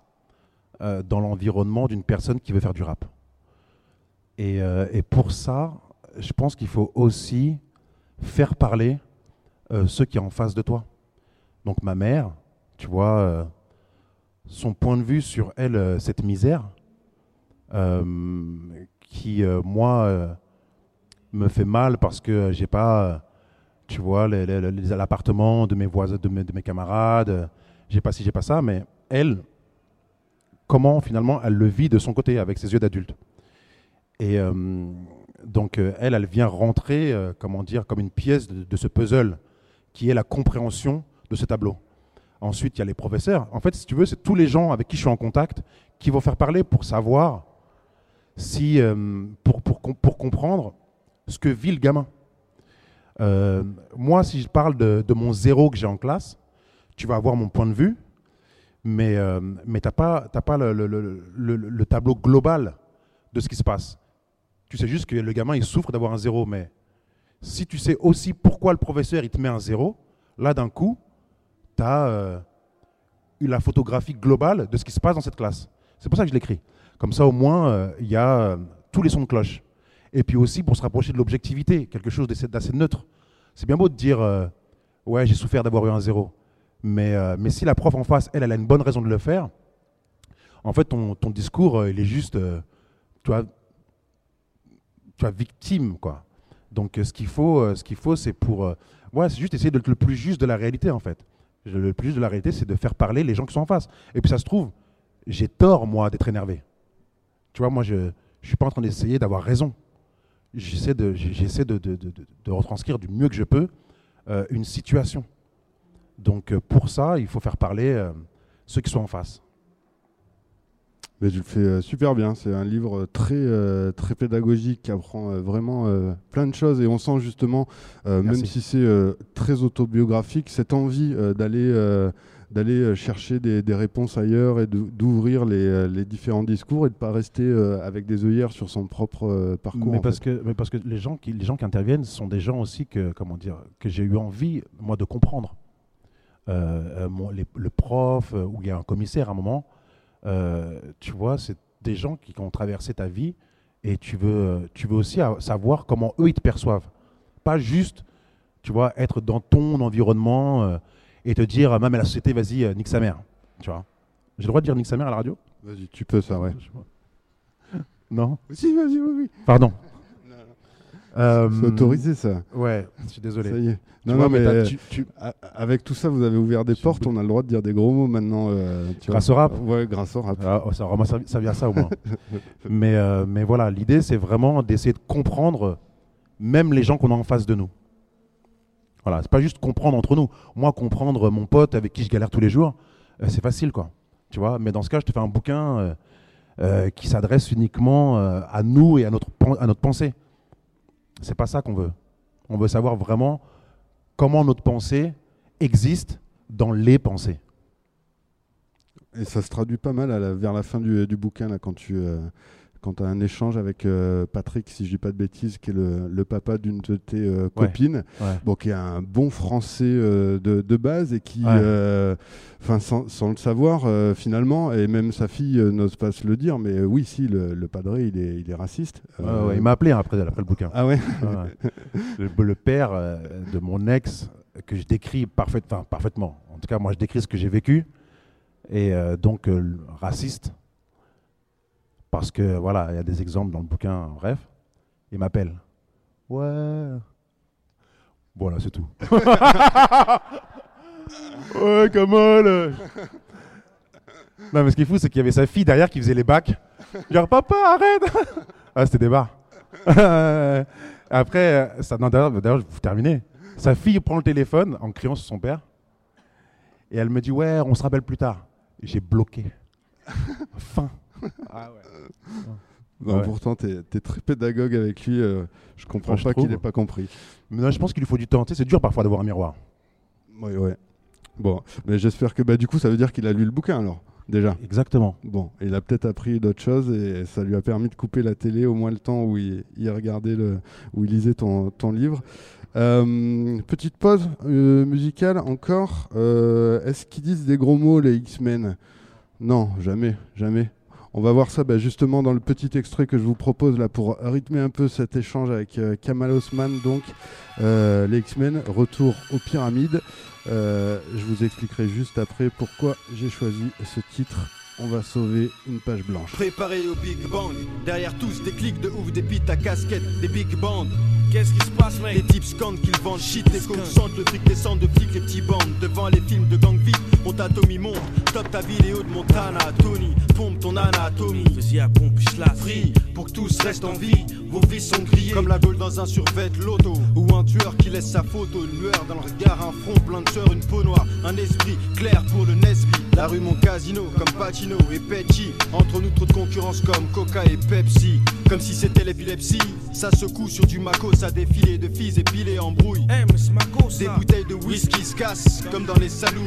euh, dans l'environnement d'une personne qui veut faire du rap. Et, euh, et pour ça, je pense qu'il faut aussi faire parler euh, ceux qui sont en face de toi. Donc ma mère, tu vois, euh, son point de vue sur elle, euh, cette misère, euh, qui, euh, moi, euh, me fait mal parce que j'ai pas, euh, tu vois, l'appartement de mes voisins, de mes, de mes camarades, j'ai pas ci, j'ai pas ça, mais elle, comment finalement elle le vit de son côté avec ses yeux d'adulte. Et donc elle, elle vient rentrer, comment dire, comme une pièce de ce puzzle qui est la compréhension de ce tableau. Ensuite, il y a les professeurs. En fait, si tu veux, c'est tous les gens avec qui je suis en contact qui vont faire parler pour savoir si, euh, pour, pour, pour comprendre ce que vit le gamin. Euh, moi, si je parle de, de mon zéro que j'ai en classe, tu vas avoir mon point de vue, mais, euh, mais tu n'as pas, pas le, le- le- le- le tableau global de ce qui se passe. Tu sais juste que le gamin, il souffre d'avoir un zéro, mais si tu sais aussi pourquoi le professeur, il te met un zéro, là, d'un coup, tu as eu la photographie globale de ce qui se passe dans cette classe. C'est pour ça que je l'écris. Comme ça, au moins, euh, il y a euh, tous les sons de cloche. Et puis aussi pour se rapprocher de l'objectivité, quelque chose d'assez neutre. C'est bien beau de dire euh, Ouais, j'ai souffert d'avoir eu un zéro. Mais, mais si la prof en face, elle, elle a une bonne raison de le faire, en fait, ton, discours, il est juste, tu vois, tu vois, victime, quoi. Donc, ce qu'il faut, ce qu'il faut, c'est pour, ouais, c'est juste essayer d'être le plus juste de la réalité, en fait. Le plus juste de la réalité, c'est de faire parler les gens qui sont en face. Et puis, ça se trouve, j'ai tort, moi, d'être énervé. Tu vois, moi, je ne suis pas en train d'essayer d'avoir raison. J'essaie de, j'essaie de, de, de- de retranscrire du mieux que je peux euh, une situation. Donc, euh, pour ça, il faut faire parler euh, ceux qui sont en face. Mais tu le fais super bien. C'est un livre très, très pédagogique qui apprend vraiment plein de choses. Et on sent justement, même si c'est très autobiographique, cette envie d'aller d'aller euh, chercher des, des réponses ailleurs et d'ouvrir les, euh, les différents discours et de pas rester euh, avec des œillères sur son propre euh, parcours. Mais parce, fait. que, mais parce que les gens qui, les gens qui interviennent sont des gens aussi que, comment dire, que j'ai eu envie, moi, de comprendre. Euh, mon- les- le prof, ou il y a un commissaire à un moment, tu vois, c'est des gens qui, qui ont traversé ta vie et tu veux, tu veux aussi savoir comment eux, ils te perçoivent. Pas juste, tu vois, être dans ton environnement et te dire, même à la société, vas-y, euh, nique sa mère. Tu vois. J'ai le droit de dire nique sa mère à la radio? Vas-y, tu peux ça, ouais. Non? Si, vas-y, oui, oui. Pardon. Euh, C'est autorisé ça. Ouais, je suis désolé. Ça y est. Non, vois, non, mais euh, tu- avec tout ça, vous avez ouvert des portes. On a le droit de dire des gros mots maintenant. euh, tu Grâce vois. au rap Ouais, grâce au rap. Ah, oh, ça aura servi à ça au moins. mais, euh, mais voilà, l'idée c'est vraiment d'essayer de comprendre même les gens qu'on a en face de nous. Voilà, c'est pas juste comprendre entre nous. Moi, comprendre mon pote avec qui je galère tous les jours, euh, c'est facile quoi. Tu vois, mais dans ce cas, je te fais un bouquin euh, euh, qui s'adresse uniquement à nous et à notre, à notre pensée. C'est pas ça qu'on veut. On veut savoir vraiment comment notre pensée existe dans les pensées. Et ça se traduit pas mal vers la fin du, du bouquin, là, quand tu quand as un échange avec euh, Patrick, si je dis pas de bêtises, qui est le, le papa d'une de tes euh, copines, Ouais. bon, qui est un bon français euh, de, de base et qui, Ouais. sans, sans le savoir finalement, et même sa fille n'ose pas se le dire, mais oui, si, le, le padré, il est, il est raciste. Il m'a appelé après, après le bouquin. Ah ouais le, le père de mon ex, que je décris parfait, parfaitement. En tout cas, moi, je décris ce que j'ai vécu. Et donc, raciste. Parce que, voilà, il y a des exemples dans le bouquin, bref. Il m'appelle. Ouais. Voilà, c'est tout. ouais, Kamal. Non, mais ce qui est fou, c'est qu'il y avait sa fille derrière qui faisait les bacs. Genre, papa, arrête Ah, c'était des bars. Après, d'ailleurs, d'ailleurs, vous terminez. Sa fille prend le téléphone en criant sur son père. Et elle me dit, ouais, on se rappelle plus tard. J'ai bloqué. fin. Ah ouais. Ouais. Pourtant, tu es, très pédagogue avec lui. euh, je comprends Enfin, pas qu'il n'ait pas compris. Mais non, je pense qu'il lui faut du temps. Tu sais, c'est dur parfois d'avoir un miroir. Ouais, ouais. Bon, mais j'espère que bah, du coup, ça veut dire qu'il a lu le bouquin alors, déjà. Exactement. Bon, il a peut-être appris d'autres choses et ça lui a permis de couper la télé au moins le temps où il, il regardait le, où il lisait ton, ton livre. Euh, petite pause euh, musicale encore. Euh, Est-ce qu'ils disent des gros mots les X-Men? Non, jamais, jamais. On va voir ça bah, justement dans le petit extrait que je vous propose là pour rythmer un peu cet échange avec euh, Kamal Osman, donc euh, les X-Men, retour aux pyramides. Euh, je vous expliquerai juste après pourquoi j'ai choisi ce titre. On va sauver une page blanche. Préparé au Big Bang, derrière tous des clics de ouf, des pites à casquette, des big bands. Qu'est-ce qui se passe, mec? Les types scandent qu'ils vendent shit, les coques sentent le fric descend de flics, les petits bandes. Devant les films de gang vite, mon Tommy monte, top ta vidéo de Montana, Tony, pompe ton anatomie. Vas-y, à pompe, je la Free, pour que tous restent en vie, vos vies sont grillées. Comme la gaule dans un survêt loto. Ou un tueur qui laisse sa photo, une lueur dans le regard, un front plein de sueur, une peau noire. Un esprit clair pour le Nesby. La rue mon casino, comme Pacino et Pecci Entre nous trop de concurrence comme Coca et Pepsi. Comme si c'était l'épilepsie. Ça secoue sur du Mako, ça défilé de filles épilées en brouille. Eh, Des bouteilles de whisky se cassent comme dans les saloons.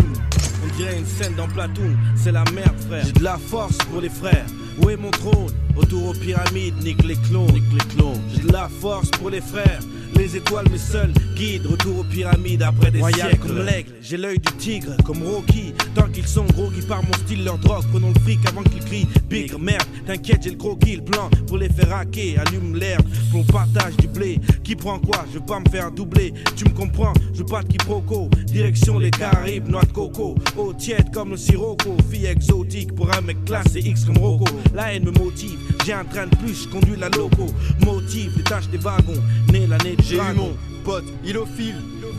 On dirait une scène dans Platoon, c'est la merde frère. J'ai de la force pour les frères. Où est mon trône? Autour aux pyramides, nique les clones, nique les clones. J'ai de la force pour les frères. Les étoiles, mes seuls guides, retour aux pyramides après des Royal siècles. comme l'aigle, j'ai l'œil du tigre, comme Rocky. Tant qu'ils sont gros, qui par mon style, leur drogue. Prenons le fric avant qu'ils crient. Bigre, merde, t'inquiète, j'ai le croquis, le plan pour les faire hacker. Allume l'air, on partage du blé. Qui prend quoi? Je veux pas me faire doubler. Tu me comprends? Je veux pas de quiproquo. Direction les Caraïbes, noix de coco. Eau tiède comme le sirocco. Fille exotique pour un mec classe et X comme Rocco. La haine me motive. J'ai un train de plus, je conduis la loco. Motive, détache des wagons. Né l'année J'ai eu mon pote ilophile.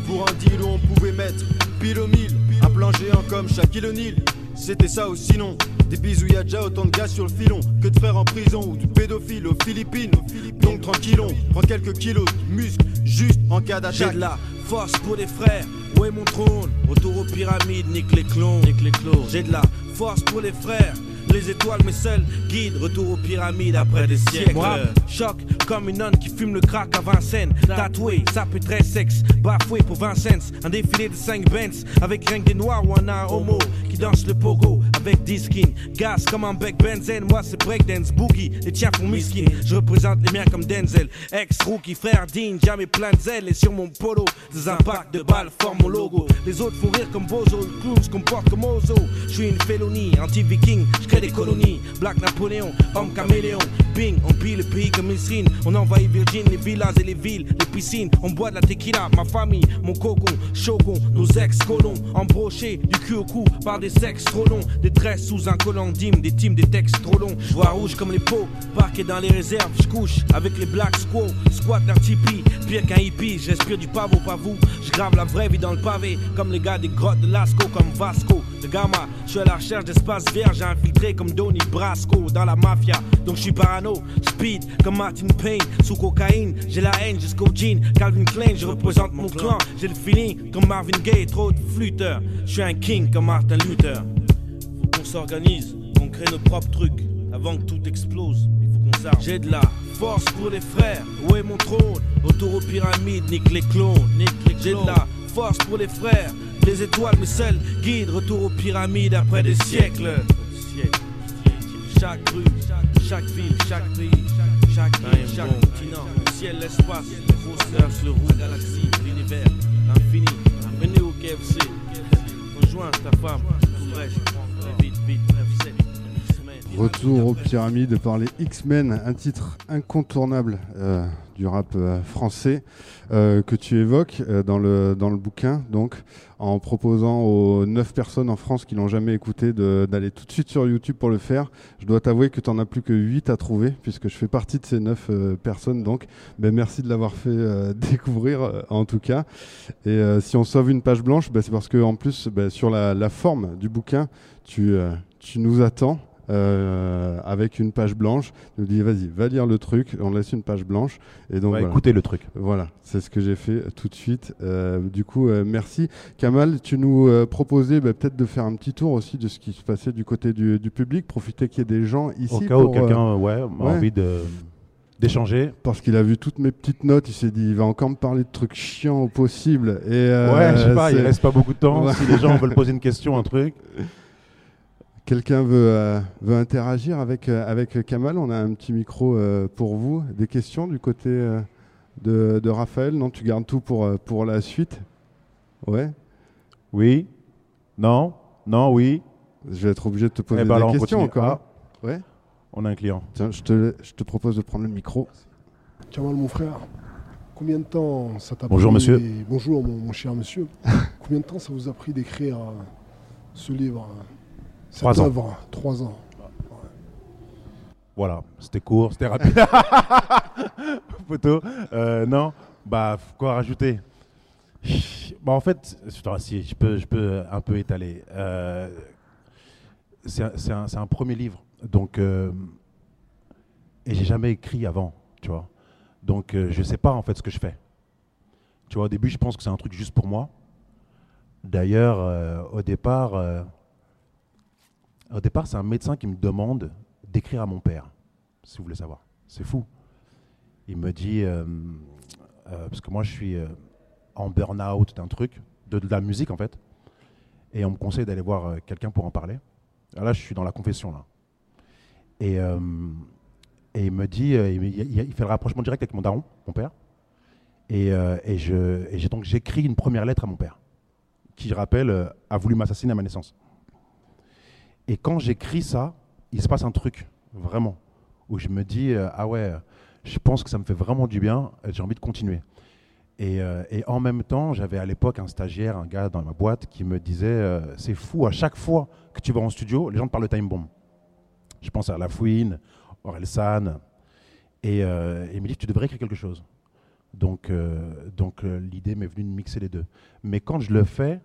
Pour un deal où on pouvait mettre pile au mille Un plan géant comme Shaquille O'Neal. C'était ça ou sinon. Des bisous y'a déjà autant de gars sur le filon Que de frères en prison ou de pédophiles aux Philippines. Donc tranquillon, prends quelques kilos de muscles Juste en cas J'ai d'attaque de la force pour les frères. Où est mon trône. Autour aux pyramides, nique les clones, nique les clones. J'ai de la force pour les frères. Les étoiles, mes seuls guides. Retour aux pyramides après des siècles. Moi, choc comme une nonne qui fume le crack à Vincennes. Tatoué, ça peut très sexe. Bafoué pour Vincennes. Un défilé de 5 Benz. Avec rien que des noirs ou un nain homo qui le pogo. Avec 10 skins. Gas comme un bec benzène. Moi, c'est breakdance boogie. Les tiens font miskin. Je représente les miens comme Denzel. Ex-rookie, frère Dean. Jamais plein de zèle. Et sur mon polo, des impacts de balles forment mon logo. Les autres font rire comme Bozo. Le clown se comporte comme Ozo. Je suis une félonie. Anti-viking. Je crée des colonies. Black Napoléon. Homme caméléon. Bing. On pille le pays comme Misrine. On envahit Virgin, les villas et les villes, les piscines. On boit de la tequila, ma famille, mon cocon, chocon, nos ex-colons. Embrochés du cul au cou par des sexes trop longs. Des tresses sous un collant d'hymne, des teams, des textes trop longs. Je vois rouge comme les pots, parqué dans les réserves. Je couche avec les black squaws, squat leur tipi. Pire qu'un hippie, je respire du pavot, pas vous. Je grave la vraie vie dans le pavé, comme les gars des grottes de Lascaux, comme Vasco, de Gamma. Je suis à la recherche d'espace vert, j'ai infiltré comme Donny Brasco dans la mafia. Donc je suis parano, speed comme Martin Payne, sous cocaïne. J'ai la haine jusqu'au jean, Calvin Klein, je représente mon clan. J'ai le feeling comme Marvin Gaye, trop de flûteurs. Je suis un king comme Martin Luther. Faut qu'on s'organise, qu'on crée nos propres trucs avant que tout explose. Il faut qu'on s'arme. J'ai de la force pour les frères. Où est mon trône? Retour aux pyramides, nique les clones. J'ai de la force pour les frères. Les étoiles, mes seuls guides. Retour aux pyramides après des siècles. Chaque rue, chaque ville, chaque pays, chaque île, chaque continent, le ciel, l'espace, le grosseur, le roux, la galaxie, l'univers, l'infini. Venez au KFC, rejoins ta femme, Retour aux pyramides par les X-Men, un titre incontournable euh, du rap euh, français euh, que tu évoques euh, dans, le, bouquin, donc en proposant aux 9 personnes en France qui l'ont jamais écouté d'aller tout de suite sur YouTube pour le faire. Je dois t'avouer que tu n'en as plus que 8 à trouver, puisque je fais partie de ces 9 euh, personnes. Donc, ben, merci de l'avoir fait découvrir, en tout cas. Et si on sauve une page blanche, ben, c'est parce que en plus, ben, sur la, forme du bouquin, tu, tu nous attends. Euh, avec une page blanche, tu nous dis vas-y, va lire le truc, on laisse une page blanche et donc Ouais, voilà. Écoutez le truc. Voilà, c'est ce que j'ai fait tout de suite. Euh, du coup, euh, merci. Kamal, tu nous proposais bah, peut-être de faire un petit tour aussi de ce qui se passait du côté du, du public, profiter qu'il y ait des gens ici. Au cas où pour, euh, quelqu'un ouais, a ouais. envie de d'échanger. parce qu'il a vu toutes mes petites notes, il s'est dit, il va encore me parler de trucs chiants au possible. Et, euh, ouais, je sais pas, il reste pas beaucoup de temps. Si les gens veulent poser une question, un truc. Quelqu'un veut, euh, veut interagir avec, euh, avec Kamal On a un petit micro euh, pour vous. Des questions du côté euh, de, de Raphaël? Non, tu gardes tout pour, pour la suite Ouais Oui Non Non Oui Je vais être obligé de te poser Eh ben des alors, on questions continue. encore. Ah, Ouais on a un client. Tiens, je te, je te propose de prendre le micro. Kamal, mon frère, combien de temps ça t'a Bonjour, pris monsieur. Bonjour, mon, mon cher monsieur. combien de temps ça vous a pris d'écrire euh, ce livre euh, cette Trois ans. Trois ans. Voilà, c'était court, c'était rapide. Photo. Euh, non, bah, quoi rajouter? Bah, En fait, si, je peux, je peux un peu étaler. Euh, c'est un, premier livre. Donc, euh, et j'ai jamais écrit avant, tu vois. Donc, euh, je sais pas en fait ce que je fais. Tu vois, au début, je pense que c'est un truc juste pour moi. D'ailleurs, euh, au départ, au départ, c'est un médecin qui me demande d'écrire à mon père, si vous voulez savoir. C'est fou. Il me dit, euh, euh, parce que moi je suis euh, en burn-out d'un truc, de, la musique en fait, et on me conseille d'aller voir quelqu'un pour en parler. Là, je suis dans la confession là. Et, il me dit, il, fait le rapprochement direct avec mon daron, mon père, et, et donc j'écris une première lettre à mon père, qui, je rappelle, a voulu m'assassiner à ma naissance. Et quand j'écris ça, il se passe un truc, vraiment, où je me dis, euh, ah ouais, je pense que ça me fait vraiment du bien, j'ai envie de continuer. Et, euh, et en même temps, j'avais à l'époque un stagiaire, un gars dans ma boîte, qui me disait, euh, c'est fou, à chaque fois que tu vas en studio, les gens te parlent de Time Bomb. Je pense à La Fouine, et, euh, et il me dit, tu devrais écrire quelque chose. Donc, l'idée m'est venue de mixer les deux. Mais quand je le fais,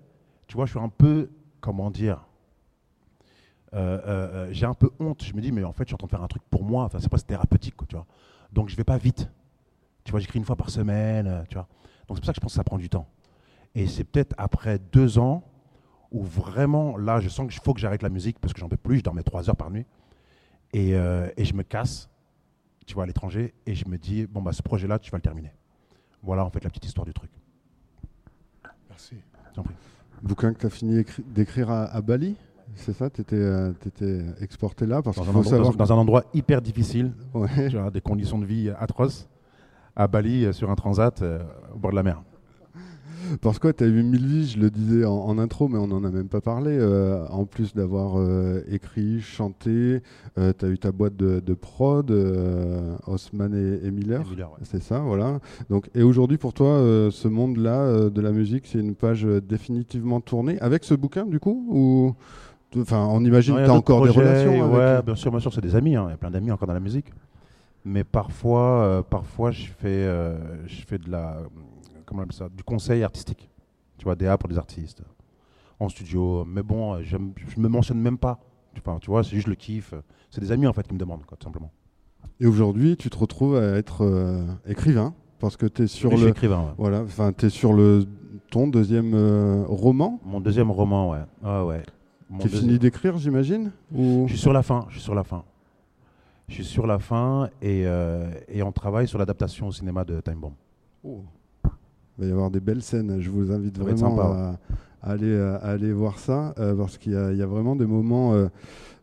tu vois, je suis un peu, comment dire, j'ai un peu honte. Je me dis, mais en fait, je suis en train de faire un truc pour moi. Enfin, c'est pas c'est thérapeutique, quoi, tu vois. Donc, je vais pas vite. Tu vois, j'écris une fois par semaine, euh, tu vois. Donc, c'est pour ça que je pense que ça prend du temps. Et c'est peut-être après deux ans où vraiment, là, je sens qu'il faut que j'arrête la musique parce que j'en peux plus, je dormais trois heures par nuit. Et, euh, et je me casse, tu vois, à l'étranger, et je me dis, bon, bah, ce projet-là, tu vas le terminer. Voilà, en fait, la petite histoire du truc. Merci. Prie. Bouquin que tu as fini écri- d'écrire à, à Bali? C'est ça Tu étais, exporté là Parce Dans un, endroit, savoir. dans- dans un endroit hyper difficile, Ouais. tu vois, des conditions de vie atroces, à Bali, euh, sur un transat, euh, au bord de la mer. Parce que tu as eu mille vies, je le disais en, en intro, mais on n'en a même pas parlé. euh, en plus d'avoir euh, écrit, chanté, tu as eu ta boîte de, de prod, euh, Haussmann et, et Miller. Et Miller, ouais. C'est ça, voilà. Donc, et aujourd'hui, pour toi, euh, ce monde-là euh, de la musique, c'est une page euh, définitivement tournée avec ce bouquin, du coup Ou Enfin, on imagine que tu as encore des relations avec... Ouais, bien sûr, bien sûr, c'est des amis. hein. Il y a plein d'amis encore dans la musique. Mais parfois, euh, parfois, je fais, euh, je fais de la, comment on appelle ça, du conseil artistique. Tu vois, DA pour des artistes, en studio. Mais bon, euh, je me mentionne même pas. Enfin, tu vois, c'est juste le kiff. C'est des amis en fait qui me demandent, quoi, tout simplement. Et aujourd'hui, tu te retrouves à être euh, écrivain parce que tu es sur Oui, le écrivain. ouais. voilà, enfin tu es sur le ton deuxième euh, roman. Mon deuxième roman, ouais. Ah ouais. Mon Tu es deuxième- fini d'écrire, j'imagine Ou Je suis sur la fin. Je suis sur la fin. Je suis sur la fin et, euh, et on travaille sur l'adaptation au cinéma de Time Bomb. Oh. Il va y avoir des belles scènes. Je vous invite vraiment sympa, à, à aller, à aller voir ça euh, parce qu'il y, a- il y a vraiment des moments. euh,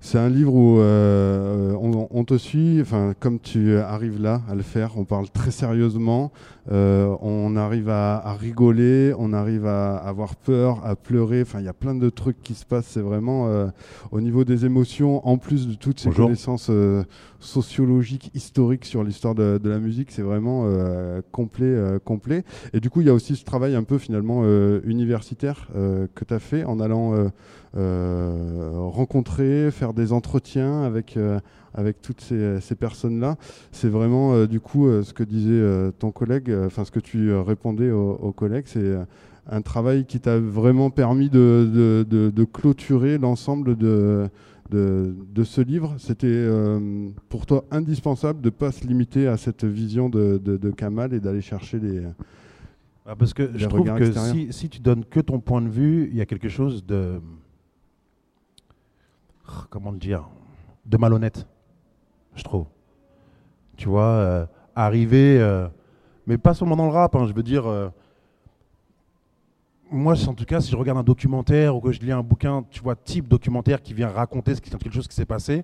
c'est un livre où euh, on, on te suit, enfin, comme tu arrives là à le faire, on parle très sérieusement, euh, on arrive à, à rigoler, on arrive à avoir peur, à pleurer, enfin, il y a plein de trucs qui se passent, c'est vraiment euh, au niveau des émotions, en plus de toutes ces Bonjour. connaissances euh, sociologiques, historiques sur l'histoire de, de la musique, c'est vraiment euh, complet, euh, complet. Et du coup, il y a aussi ce travail un peu finalement euh, universitaire euh, que tu as fait en allant euh, euh, rencontrer, faire des entretiens avec, euh, avec toutes ces, ces personnes-là. C'est vraiment euh, du coup euh, ce que disait euh, ton collègue, euh, enfin ce que tu euh, répondais aux, aux collègues, c'est euh, un travail qui t'a vraiment permis de, de- de- de clôturer l'ensemble de, ce livre. C'était euh, pour toi indispensable de ne pas se limiter à cette vision de, Kamal et d'aller chercher les... Ah, parce que Les je trouve que si, si tu donnes que ton point de vue, il y a quelque chose de. Comment le dire De malhonnête, je trouve. Tu vois, euh, arriver. euh, mais pas seulement dans le rap, hein, je veux dire. euh, moi, en tout cas, si je regarde un documentaire ou que je lis un bouquin, tu vois, type documentaire qui vient raconter quelque chose qui s'est passé,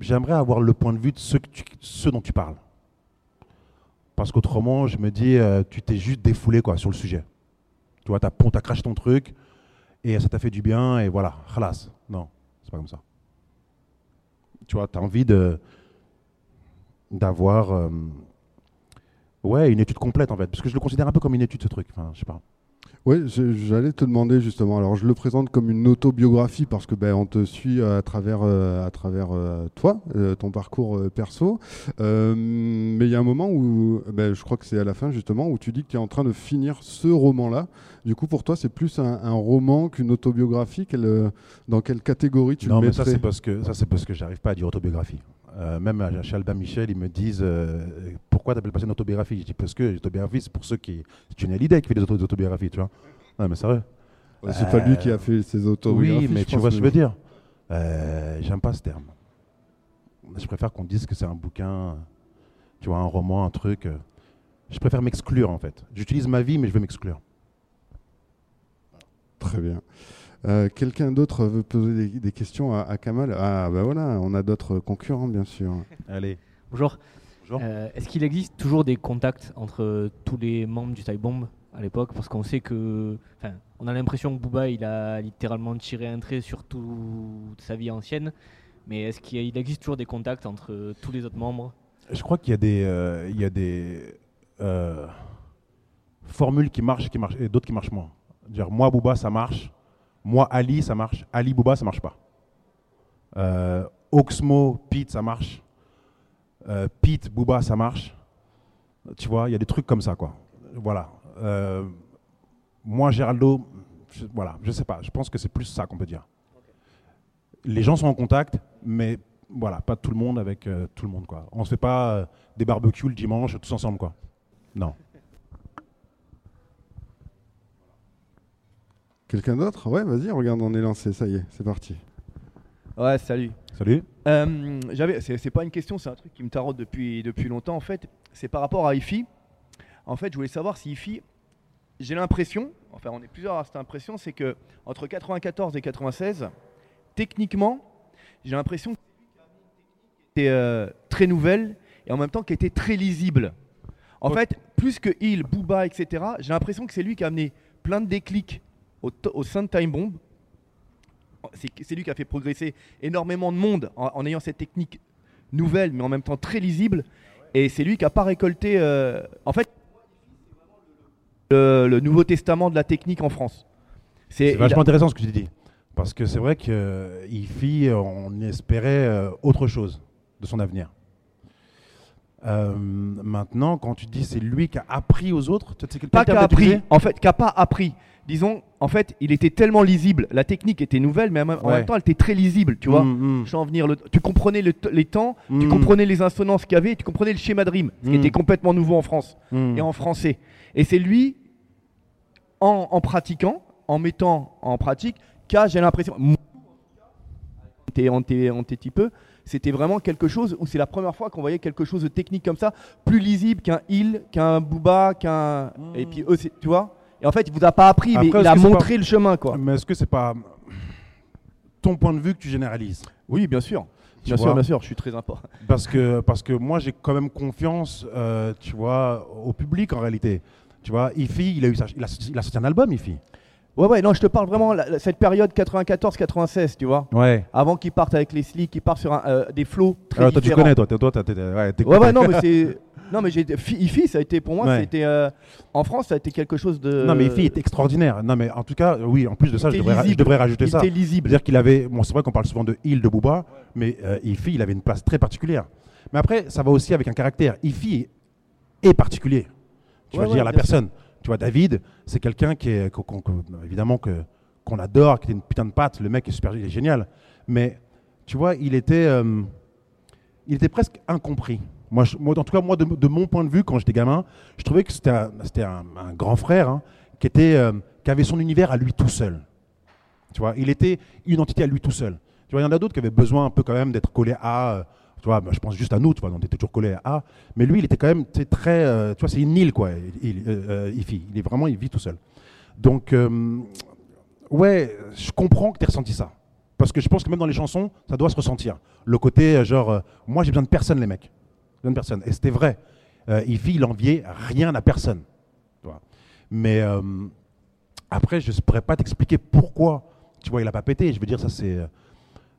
j'aimerais avoir le point de vue de ceux, dont tu parles. Parce qu'autrement, je me dis, euh, tu t'es juste défoulé quoi, sur le sujet. Tu vois, t'as t'as craché ton truc et ça t'a fait du bien et voilà, khalas. Non, c'est pas comme ça. Tu vois, t'as envie de d'avoir euh, ouais, une étude complète en fait. Parce que je le considère un peu comme une étude ce truc. Je sais pas. Oui, j'allais te demander justement. Alors, je le présente comme une autobiographie parce que ben, on te suit à travers, euh, à travers euh, toi, euh, ton parcours perso. Mais il y a un moment où, ben, je crois que c'est à la fin justement, où tu dis que tu es en train de finir ce roman-là. Du coup, pour toi, c'est plus un, un roman qu'une autobiographie. Quelle, dans quelle catégorie tu non, le mais ça mettrais c'est parce que ça c'est parce que j'arrive pas à dire autobiographie. Même à- chez Albin Michel, ils me disent pourquoi t'appelles pas ça une autobiographie? Je dis parce que l'autobiographie c'est pour ceux qui c'est une Hallyday qui fait des auto- autobiographies, tu vois. Non mais sérieux. Ouais, C'est pas lui Euh, qui a fait ses autobiographies. Oui, mais tu vois ce que je veux dire. Euh, J'aime pas ce terme. Je préfère qu'on dise que c'est un bouquin, tu vois, un roman, un truc. euh. Je préfère m'exclure en fait. J'utilise ma vie, mais je veux m'exclure. Très bien. Euh, Quelqu'un d'autre veut poser des, des questions à, à Kamal? Ah, bah voilà, on a d'autres concurrents, bien sûr. Allez. Bonjour. Euh, Est-ce qu'il existe toujours des contacts entre tous les membres du Time Bomb à l'époque? Parce qu'on sait que. Enfin, on a l'impression que Booba, il a littéralement tiré un trait sur toute sa vie ancienne. Mais est-ce qu'il existe toujours des contacts entre tous les autres membres? Je crois qu'il y a des, euh, il y a des euh, formules qui marchent, qui marchent et d'autres qui marchent moins. Dire moi Booba ça marche, moi Ali ça marche, Ali Booba ça marche pas. Euh, Oxmo Pete ça marche, euh, Pete Booba ça marche. Tu vois, il y a des trucs comme ça quoi. Voilà. Euh, moi Geraldo, je, voilà, je sais pas. Je pense que c'est plus ça qu'on peut dire. Les gens sont en contact, mais voilà, pas tout le monde avec euh, tout le monde quoi. On se fait pas euh, des barbecues le dimanche tous ensemble quoi. Non. Quelqu'un d'autre? Ouais, vas-y, regarde, on est lancé, ça y est, c'est parti. Ouais, salut. Salut. Euh, j'avais, c'est, c'est pas une question, c'est un truc qui me taraude depuis, depuis longtemps en fait. C'est par rapport à IFI. En fait, je voulais savoir si IFI, j'ai l'impression, enfin on est plusieurs à cette impression, c'est que entre 94 et 96, techniquement, j'ai l'impression que c'était euh, très nouvelle et en même temps qui était très lisible. En fait, plus que Hill, Booba, etc., j'ai l'impression que c'est lui qui a amené plein de déclics au sein de Time Bomb. C'est lui qui a fait progresser énormément de monde en, en ayant cette technique nouvelle, mais en même temps très lisible. Et c'est lui qui a pas récolté. euh, en fait, le, le Nouveau Testament de la technique en France. C'est a- vachement intéressant ce que tu dis. Parce que c'est vrai que euh, Ifi, on espérait euh, autre chose de son avenir. Euh, maintenant, quand tu dis c'est lui qui a appris aux autres, tu sais, pas qu'a t'as appris, en fait, qu'a pas appris. Disons, en fait, il était tellement lisible. La technique était nouvelle, mais en même, en Ouais. même temps, elle était très lisible, tu vois. Mm, mm. Je venir le- tu comprenais le les temps, tu Mm. comprenais les insonances qu'il y avait, tu comprenais le schéma de rime, ce qui était complètement nouveau en France et en français. Et c'est lui, en, en pratiquant, en mettant en pratique, qu'a, j'ai l'impression, on petit peu, c'était vraiment quelque chose où c'est la première fois qu'on voyait quelque chose de technique comme ça, plus lisible qu'un Hill, qu'un Booba, qu'un. Et puis eux, tu vois Et en fait, il vous a pas appris, mais il a montré pas- le chemin, quoi. Mais est-ce que c'est pas ton point de vue que tu généralises? Oui, bien sûr. Tu Bien sûr, bien sûr, je suis très important. Parce que, parce que moi, j'ai quand même confiance, euh, tu vois, au public en réalité. Tu vois, Ifi, il a, eu sa- il a, sorti- il a sorti un album, Ifi. Ouais, ouais, non, je te parle vraiment la- cette période 94-96, tu vois. Ouais. Avant qu'il parte avec les slicks, qu'il parte sur un, euh, des flows très Alors, toi, tu différents. connais, toi. t'es- toi, t'as- ouais, Ouais, ouais, non, mais c'est. Non, mais j'ai. Ifi, ça a été pour moi, Ouais. c'était. euh, en France, ça a été quelque chose de. Non, mais Ifi est extraordinaire. Non, mais en tout cas, oui, en plus de ça, je devrais, ra- je devrais rajouter Il ça. était lisible. C'est-à-dire qu'il avait. Bon, c'est vrai qu'on parle souvent de Hill, de Booba, mais euh, Ifi, il avait une place très particulière. Mais après, ça va aussi avec un caractère. Ifi est particulier. Tu Ouais, vas dire la personne. Tu vois, David, c'est quelqu'un qui est. évidemment que qu'on adore, qui est une putain de patte. Le mec est super, il est génial. Mais tu vois, il était. euh, il était presque incompris. Moi, je- moi, en tout cas, moi, de, mon point de vue, quand j'étais gamin, je trouvais que c'était un, un- grand frère hein, qui, était, euh, qui avait son univers à lui tout seul. Tu vois, il était une entité à lui tout seul. Tu vois, il y en a d'autres qui avaient besoin un peu quand même d'être collés à. Tu vois, bah, je pense juste à nous, tu vois, on était toujours collés à A. Mais lui, il était quand même très. euh, tu vois, c'est une île, quoi. Il, il, euh, euh, Ifi. Il est vraiment, il vit tout seul. Donc, euh, ouais, je comprends que tu aies ressenti ça. Parce que je pense que même dans les chansons, ça doit se ressentir. Le côté, genre, moi, j'ai besoin de personne, les mecs. J'ai besoin de personne. Et c'était vrai. Euh, Ifi, il enviait rien à personne. Tu vois. Mais après, je ne pourrais pas t'expliquer pourquoi. Tu vois, il a pas pété. Je veux dire, ça, c'est.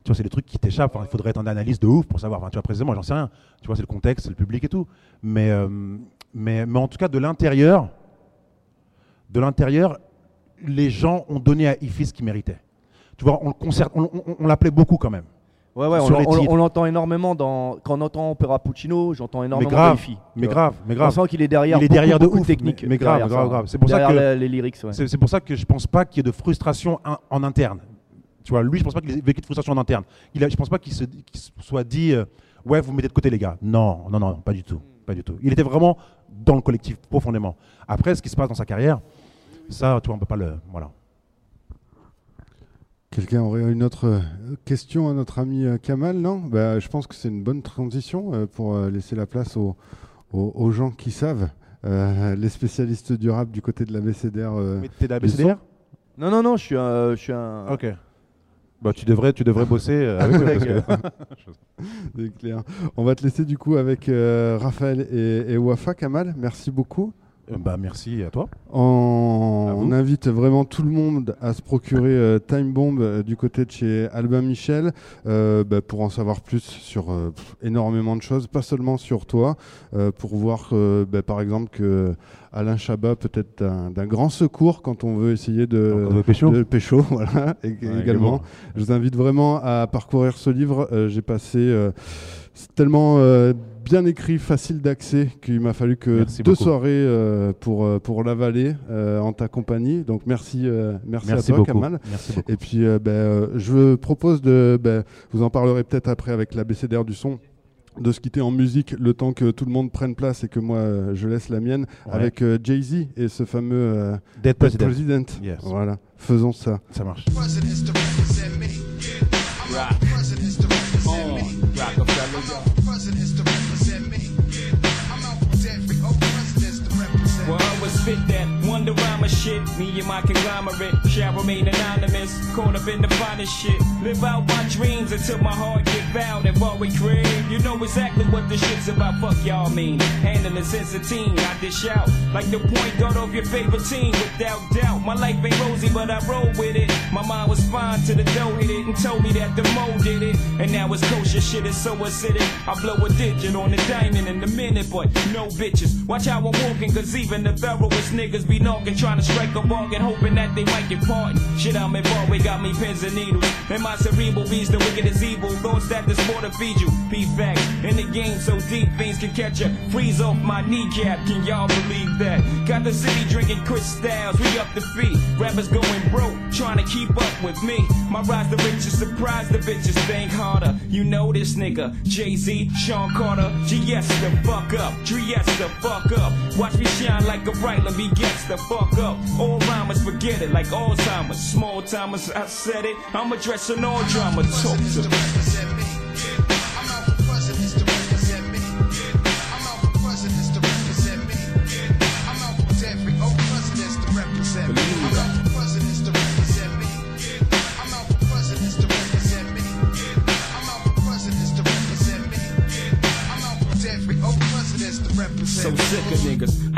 Tu vois, c'est des trucs qui t'échappent. Enfin, il faudrait être en analyse de ouf pour savoir. Enfin, tu vois, précisément, j'en sais rien. Tu vois, c'est le contexte, c'est le public et tout. Mais, euh, mais, mais en tout cas, de l'intérieur, de l'intérieur, les gens ont donné à Ifi ce qu'il méritait. Tu vois, on on, on- on l'appelait beaucoup quand même. Ouais, ouais, on, l'entend énormément dans. Quand on entend Opera Puccino, j'entends Mais énormément grave, de mais grave, mais grave. On sent qu'il est derrière. Il est beaucoup, derrière de ouf, technique. mais- mais grave, grave, grave. C'est pour ça que- les, les lyrics, ouais. C'est c'est pour ça que je pense pas qu'il y ait de frustration in- en interne. Tu vois, lui, je pense pas qu'il ait vécu de frustration en interne. Il a, je pense pas qu'il se, qu'il se soit dit, euh, ouais, vous me mettez de côté, les gars. Non, non, non, pas du tout, pas du tout. Il était vraiment dans le collectif profondément. Après, ce qui se passe dans sa carrière, ça, tu vois, on peut pas le, voilà. Quelqu'un aurait une autre euh, question à notre ami euh, Kamal, non? Bah, Je pense que c'est une bonne transition pour laisser la place aux, aux- aux gens qui savent, euh, les spécialistes du rap du côté de la BCDR. euh, Mais t'es de la BCDR Non, non, non, je suis un. Je suis un... Ok. Bah, tu devrais, tu devrais bosser euh, avec eux, C'est clair. On va te laisser du coup avec euh, Raphaël et, et Wafa. Kamal, merci beaucoup. Euh, bah, merci à toi. On, À vous. on invite vraiment tout le monde à se procurer euh, Time Bomb euh, du côté de chez Albin Michel euh, bah, pour en savoir plus sur pff, énormément de choses, pas seulement sur toi, pour voir bah, par exemple que Alain Chabat peut être d'un grand secours quand on veut essayer de, pécho. de pécho, voilà, et- également. Je vous invite vraiment à parcourir ce livre. J'ai passé tellement bien écrit, facile d'accès, qu'il m'a fallu que Merci deux beaucoup. soirées euh, pour, euh, pour l'avaler euh, en ta compagnie. Donc merci, euh, merci, Merci à toi, beaucoup. Kamal. Merci beaucoup. Et puis, euh, je propose de. ben, vous en parlerez peut-être après avec la BCDR du son. de se quitter en musique le temps que tout le monde prenne place et que moi euh, je laisse la mienne Ouais. avec euh, Jay-Z et ce fameux euh, Dead Dead President. President. Yes. Voilà, faisons ça. Ça marche. fit that shit. Me and my conglomerate shall remain anonymous. Caught up in the finest shit. Live out my dreams until my heart get bound and while we crave. You know exactly what the shit's about. Fuck y'all mean. Handling since a teen, I dish out. Like the point guard of your favorite team, without doubt. My life ain't rosy, but I roll with it. My mind was fine till the dough hit it and told me that the mo did it. And now it's kosher shit, it's so acidic. I blow a digit on the diamond in a minute, but no bitches. Watch how I'm walking, cause even the thoroughest niggas be knocking, trying to strike a bargain, hoping that they might get pardoned. Shit, I'm in Broadway, got me pins and needles. And my cerebral beats, the wicked is evil. Thoughts that this more to feed you. Be facts. In the game so deep, things can catch ya. Freeze off my kneecap, can y'all believe that? Got the city drinking crystals, we up the feet. Rappers going broke, trying to keep up with me. My rise the riches, surprise the bitches, think harder. You know this nigga, Jay-Z, Sean Carter, GS the fuck up, GS the fuck up. Watch me shine like a bright, let me guess the fuck up. All rhymers forget it, like Alzheimer's. Small timers, I said it. I'm addressing all drama, talk to me.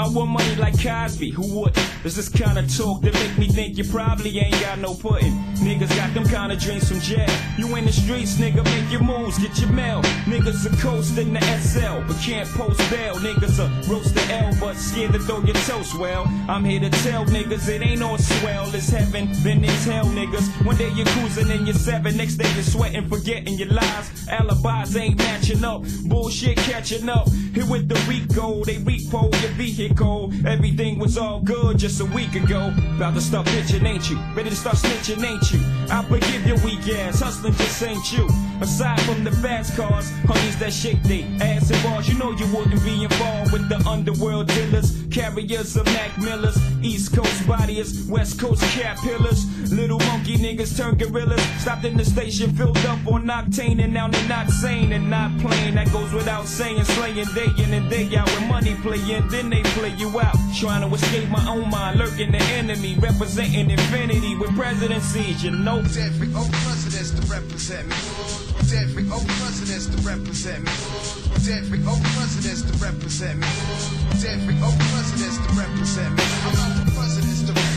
I want money like Cosby. Who wouldn't? There's this kind of talk that make me think you probably ain't got no pudding. Niggas got them kind of dreams from jail. You in the streets, nigga, make your moves, get your mail. Niggas are coasting the SL, but can't post bail. Niggas are roast the L, but scared to throw your toast. Well, I'm here to tell niggas it ain't all swell. It's heaven, then it's hell, niggas. One day you're cruising in your seven, next day you're sweating, forgetting your lies. Alibis ain't matching up, bullshit catching up. Here with the Rico, oh, they repo your vehicle. Everything was all good just a week ago. About to start bitching, ain't you? Ready to start snitching, ain't you? I forgive your weak ass, hustling just ain't you. Aside from the fast cars, honeys that shake they ass and bars, you know you wouldn't be involved with the underworld dealers, carriers of Mac Millers, East Coast bodies, West Coast cat pillars. Little monkey niggas turn gorillas. Stopped in the station, filled up on octane, and now they're not sane and not playing. That goes without saying, slaying day in and day out. When money playing, then they play you out. Trying to escape my own mind, lurking the enemy, representing infinity with presidencies, you know. With every oh presidents to represent me. With every oh presidents to represent me. With every oh presidents to represent me. With every oh presidents to represent me. I'm out for presidents to represent me.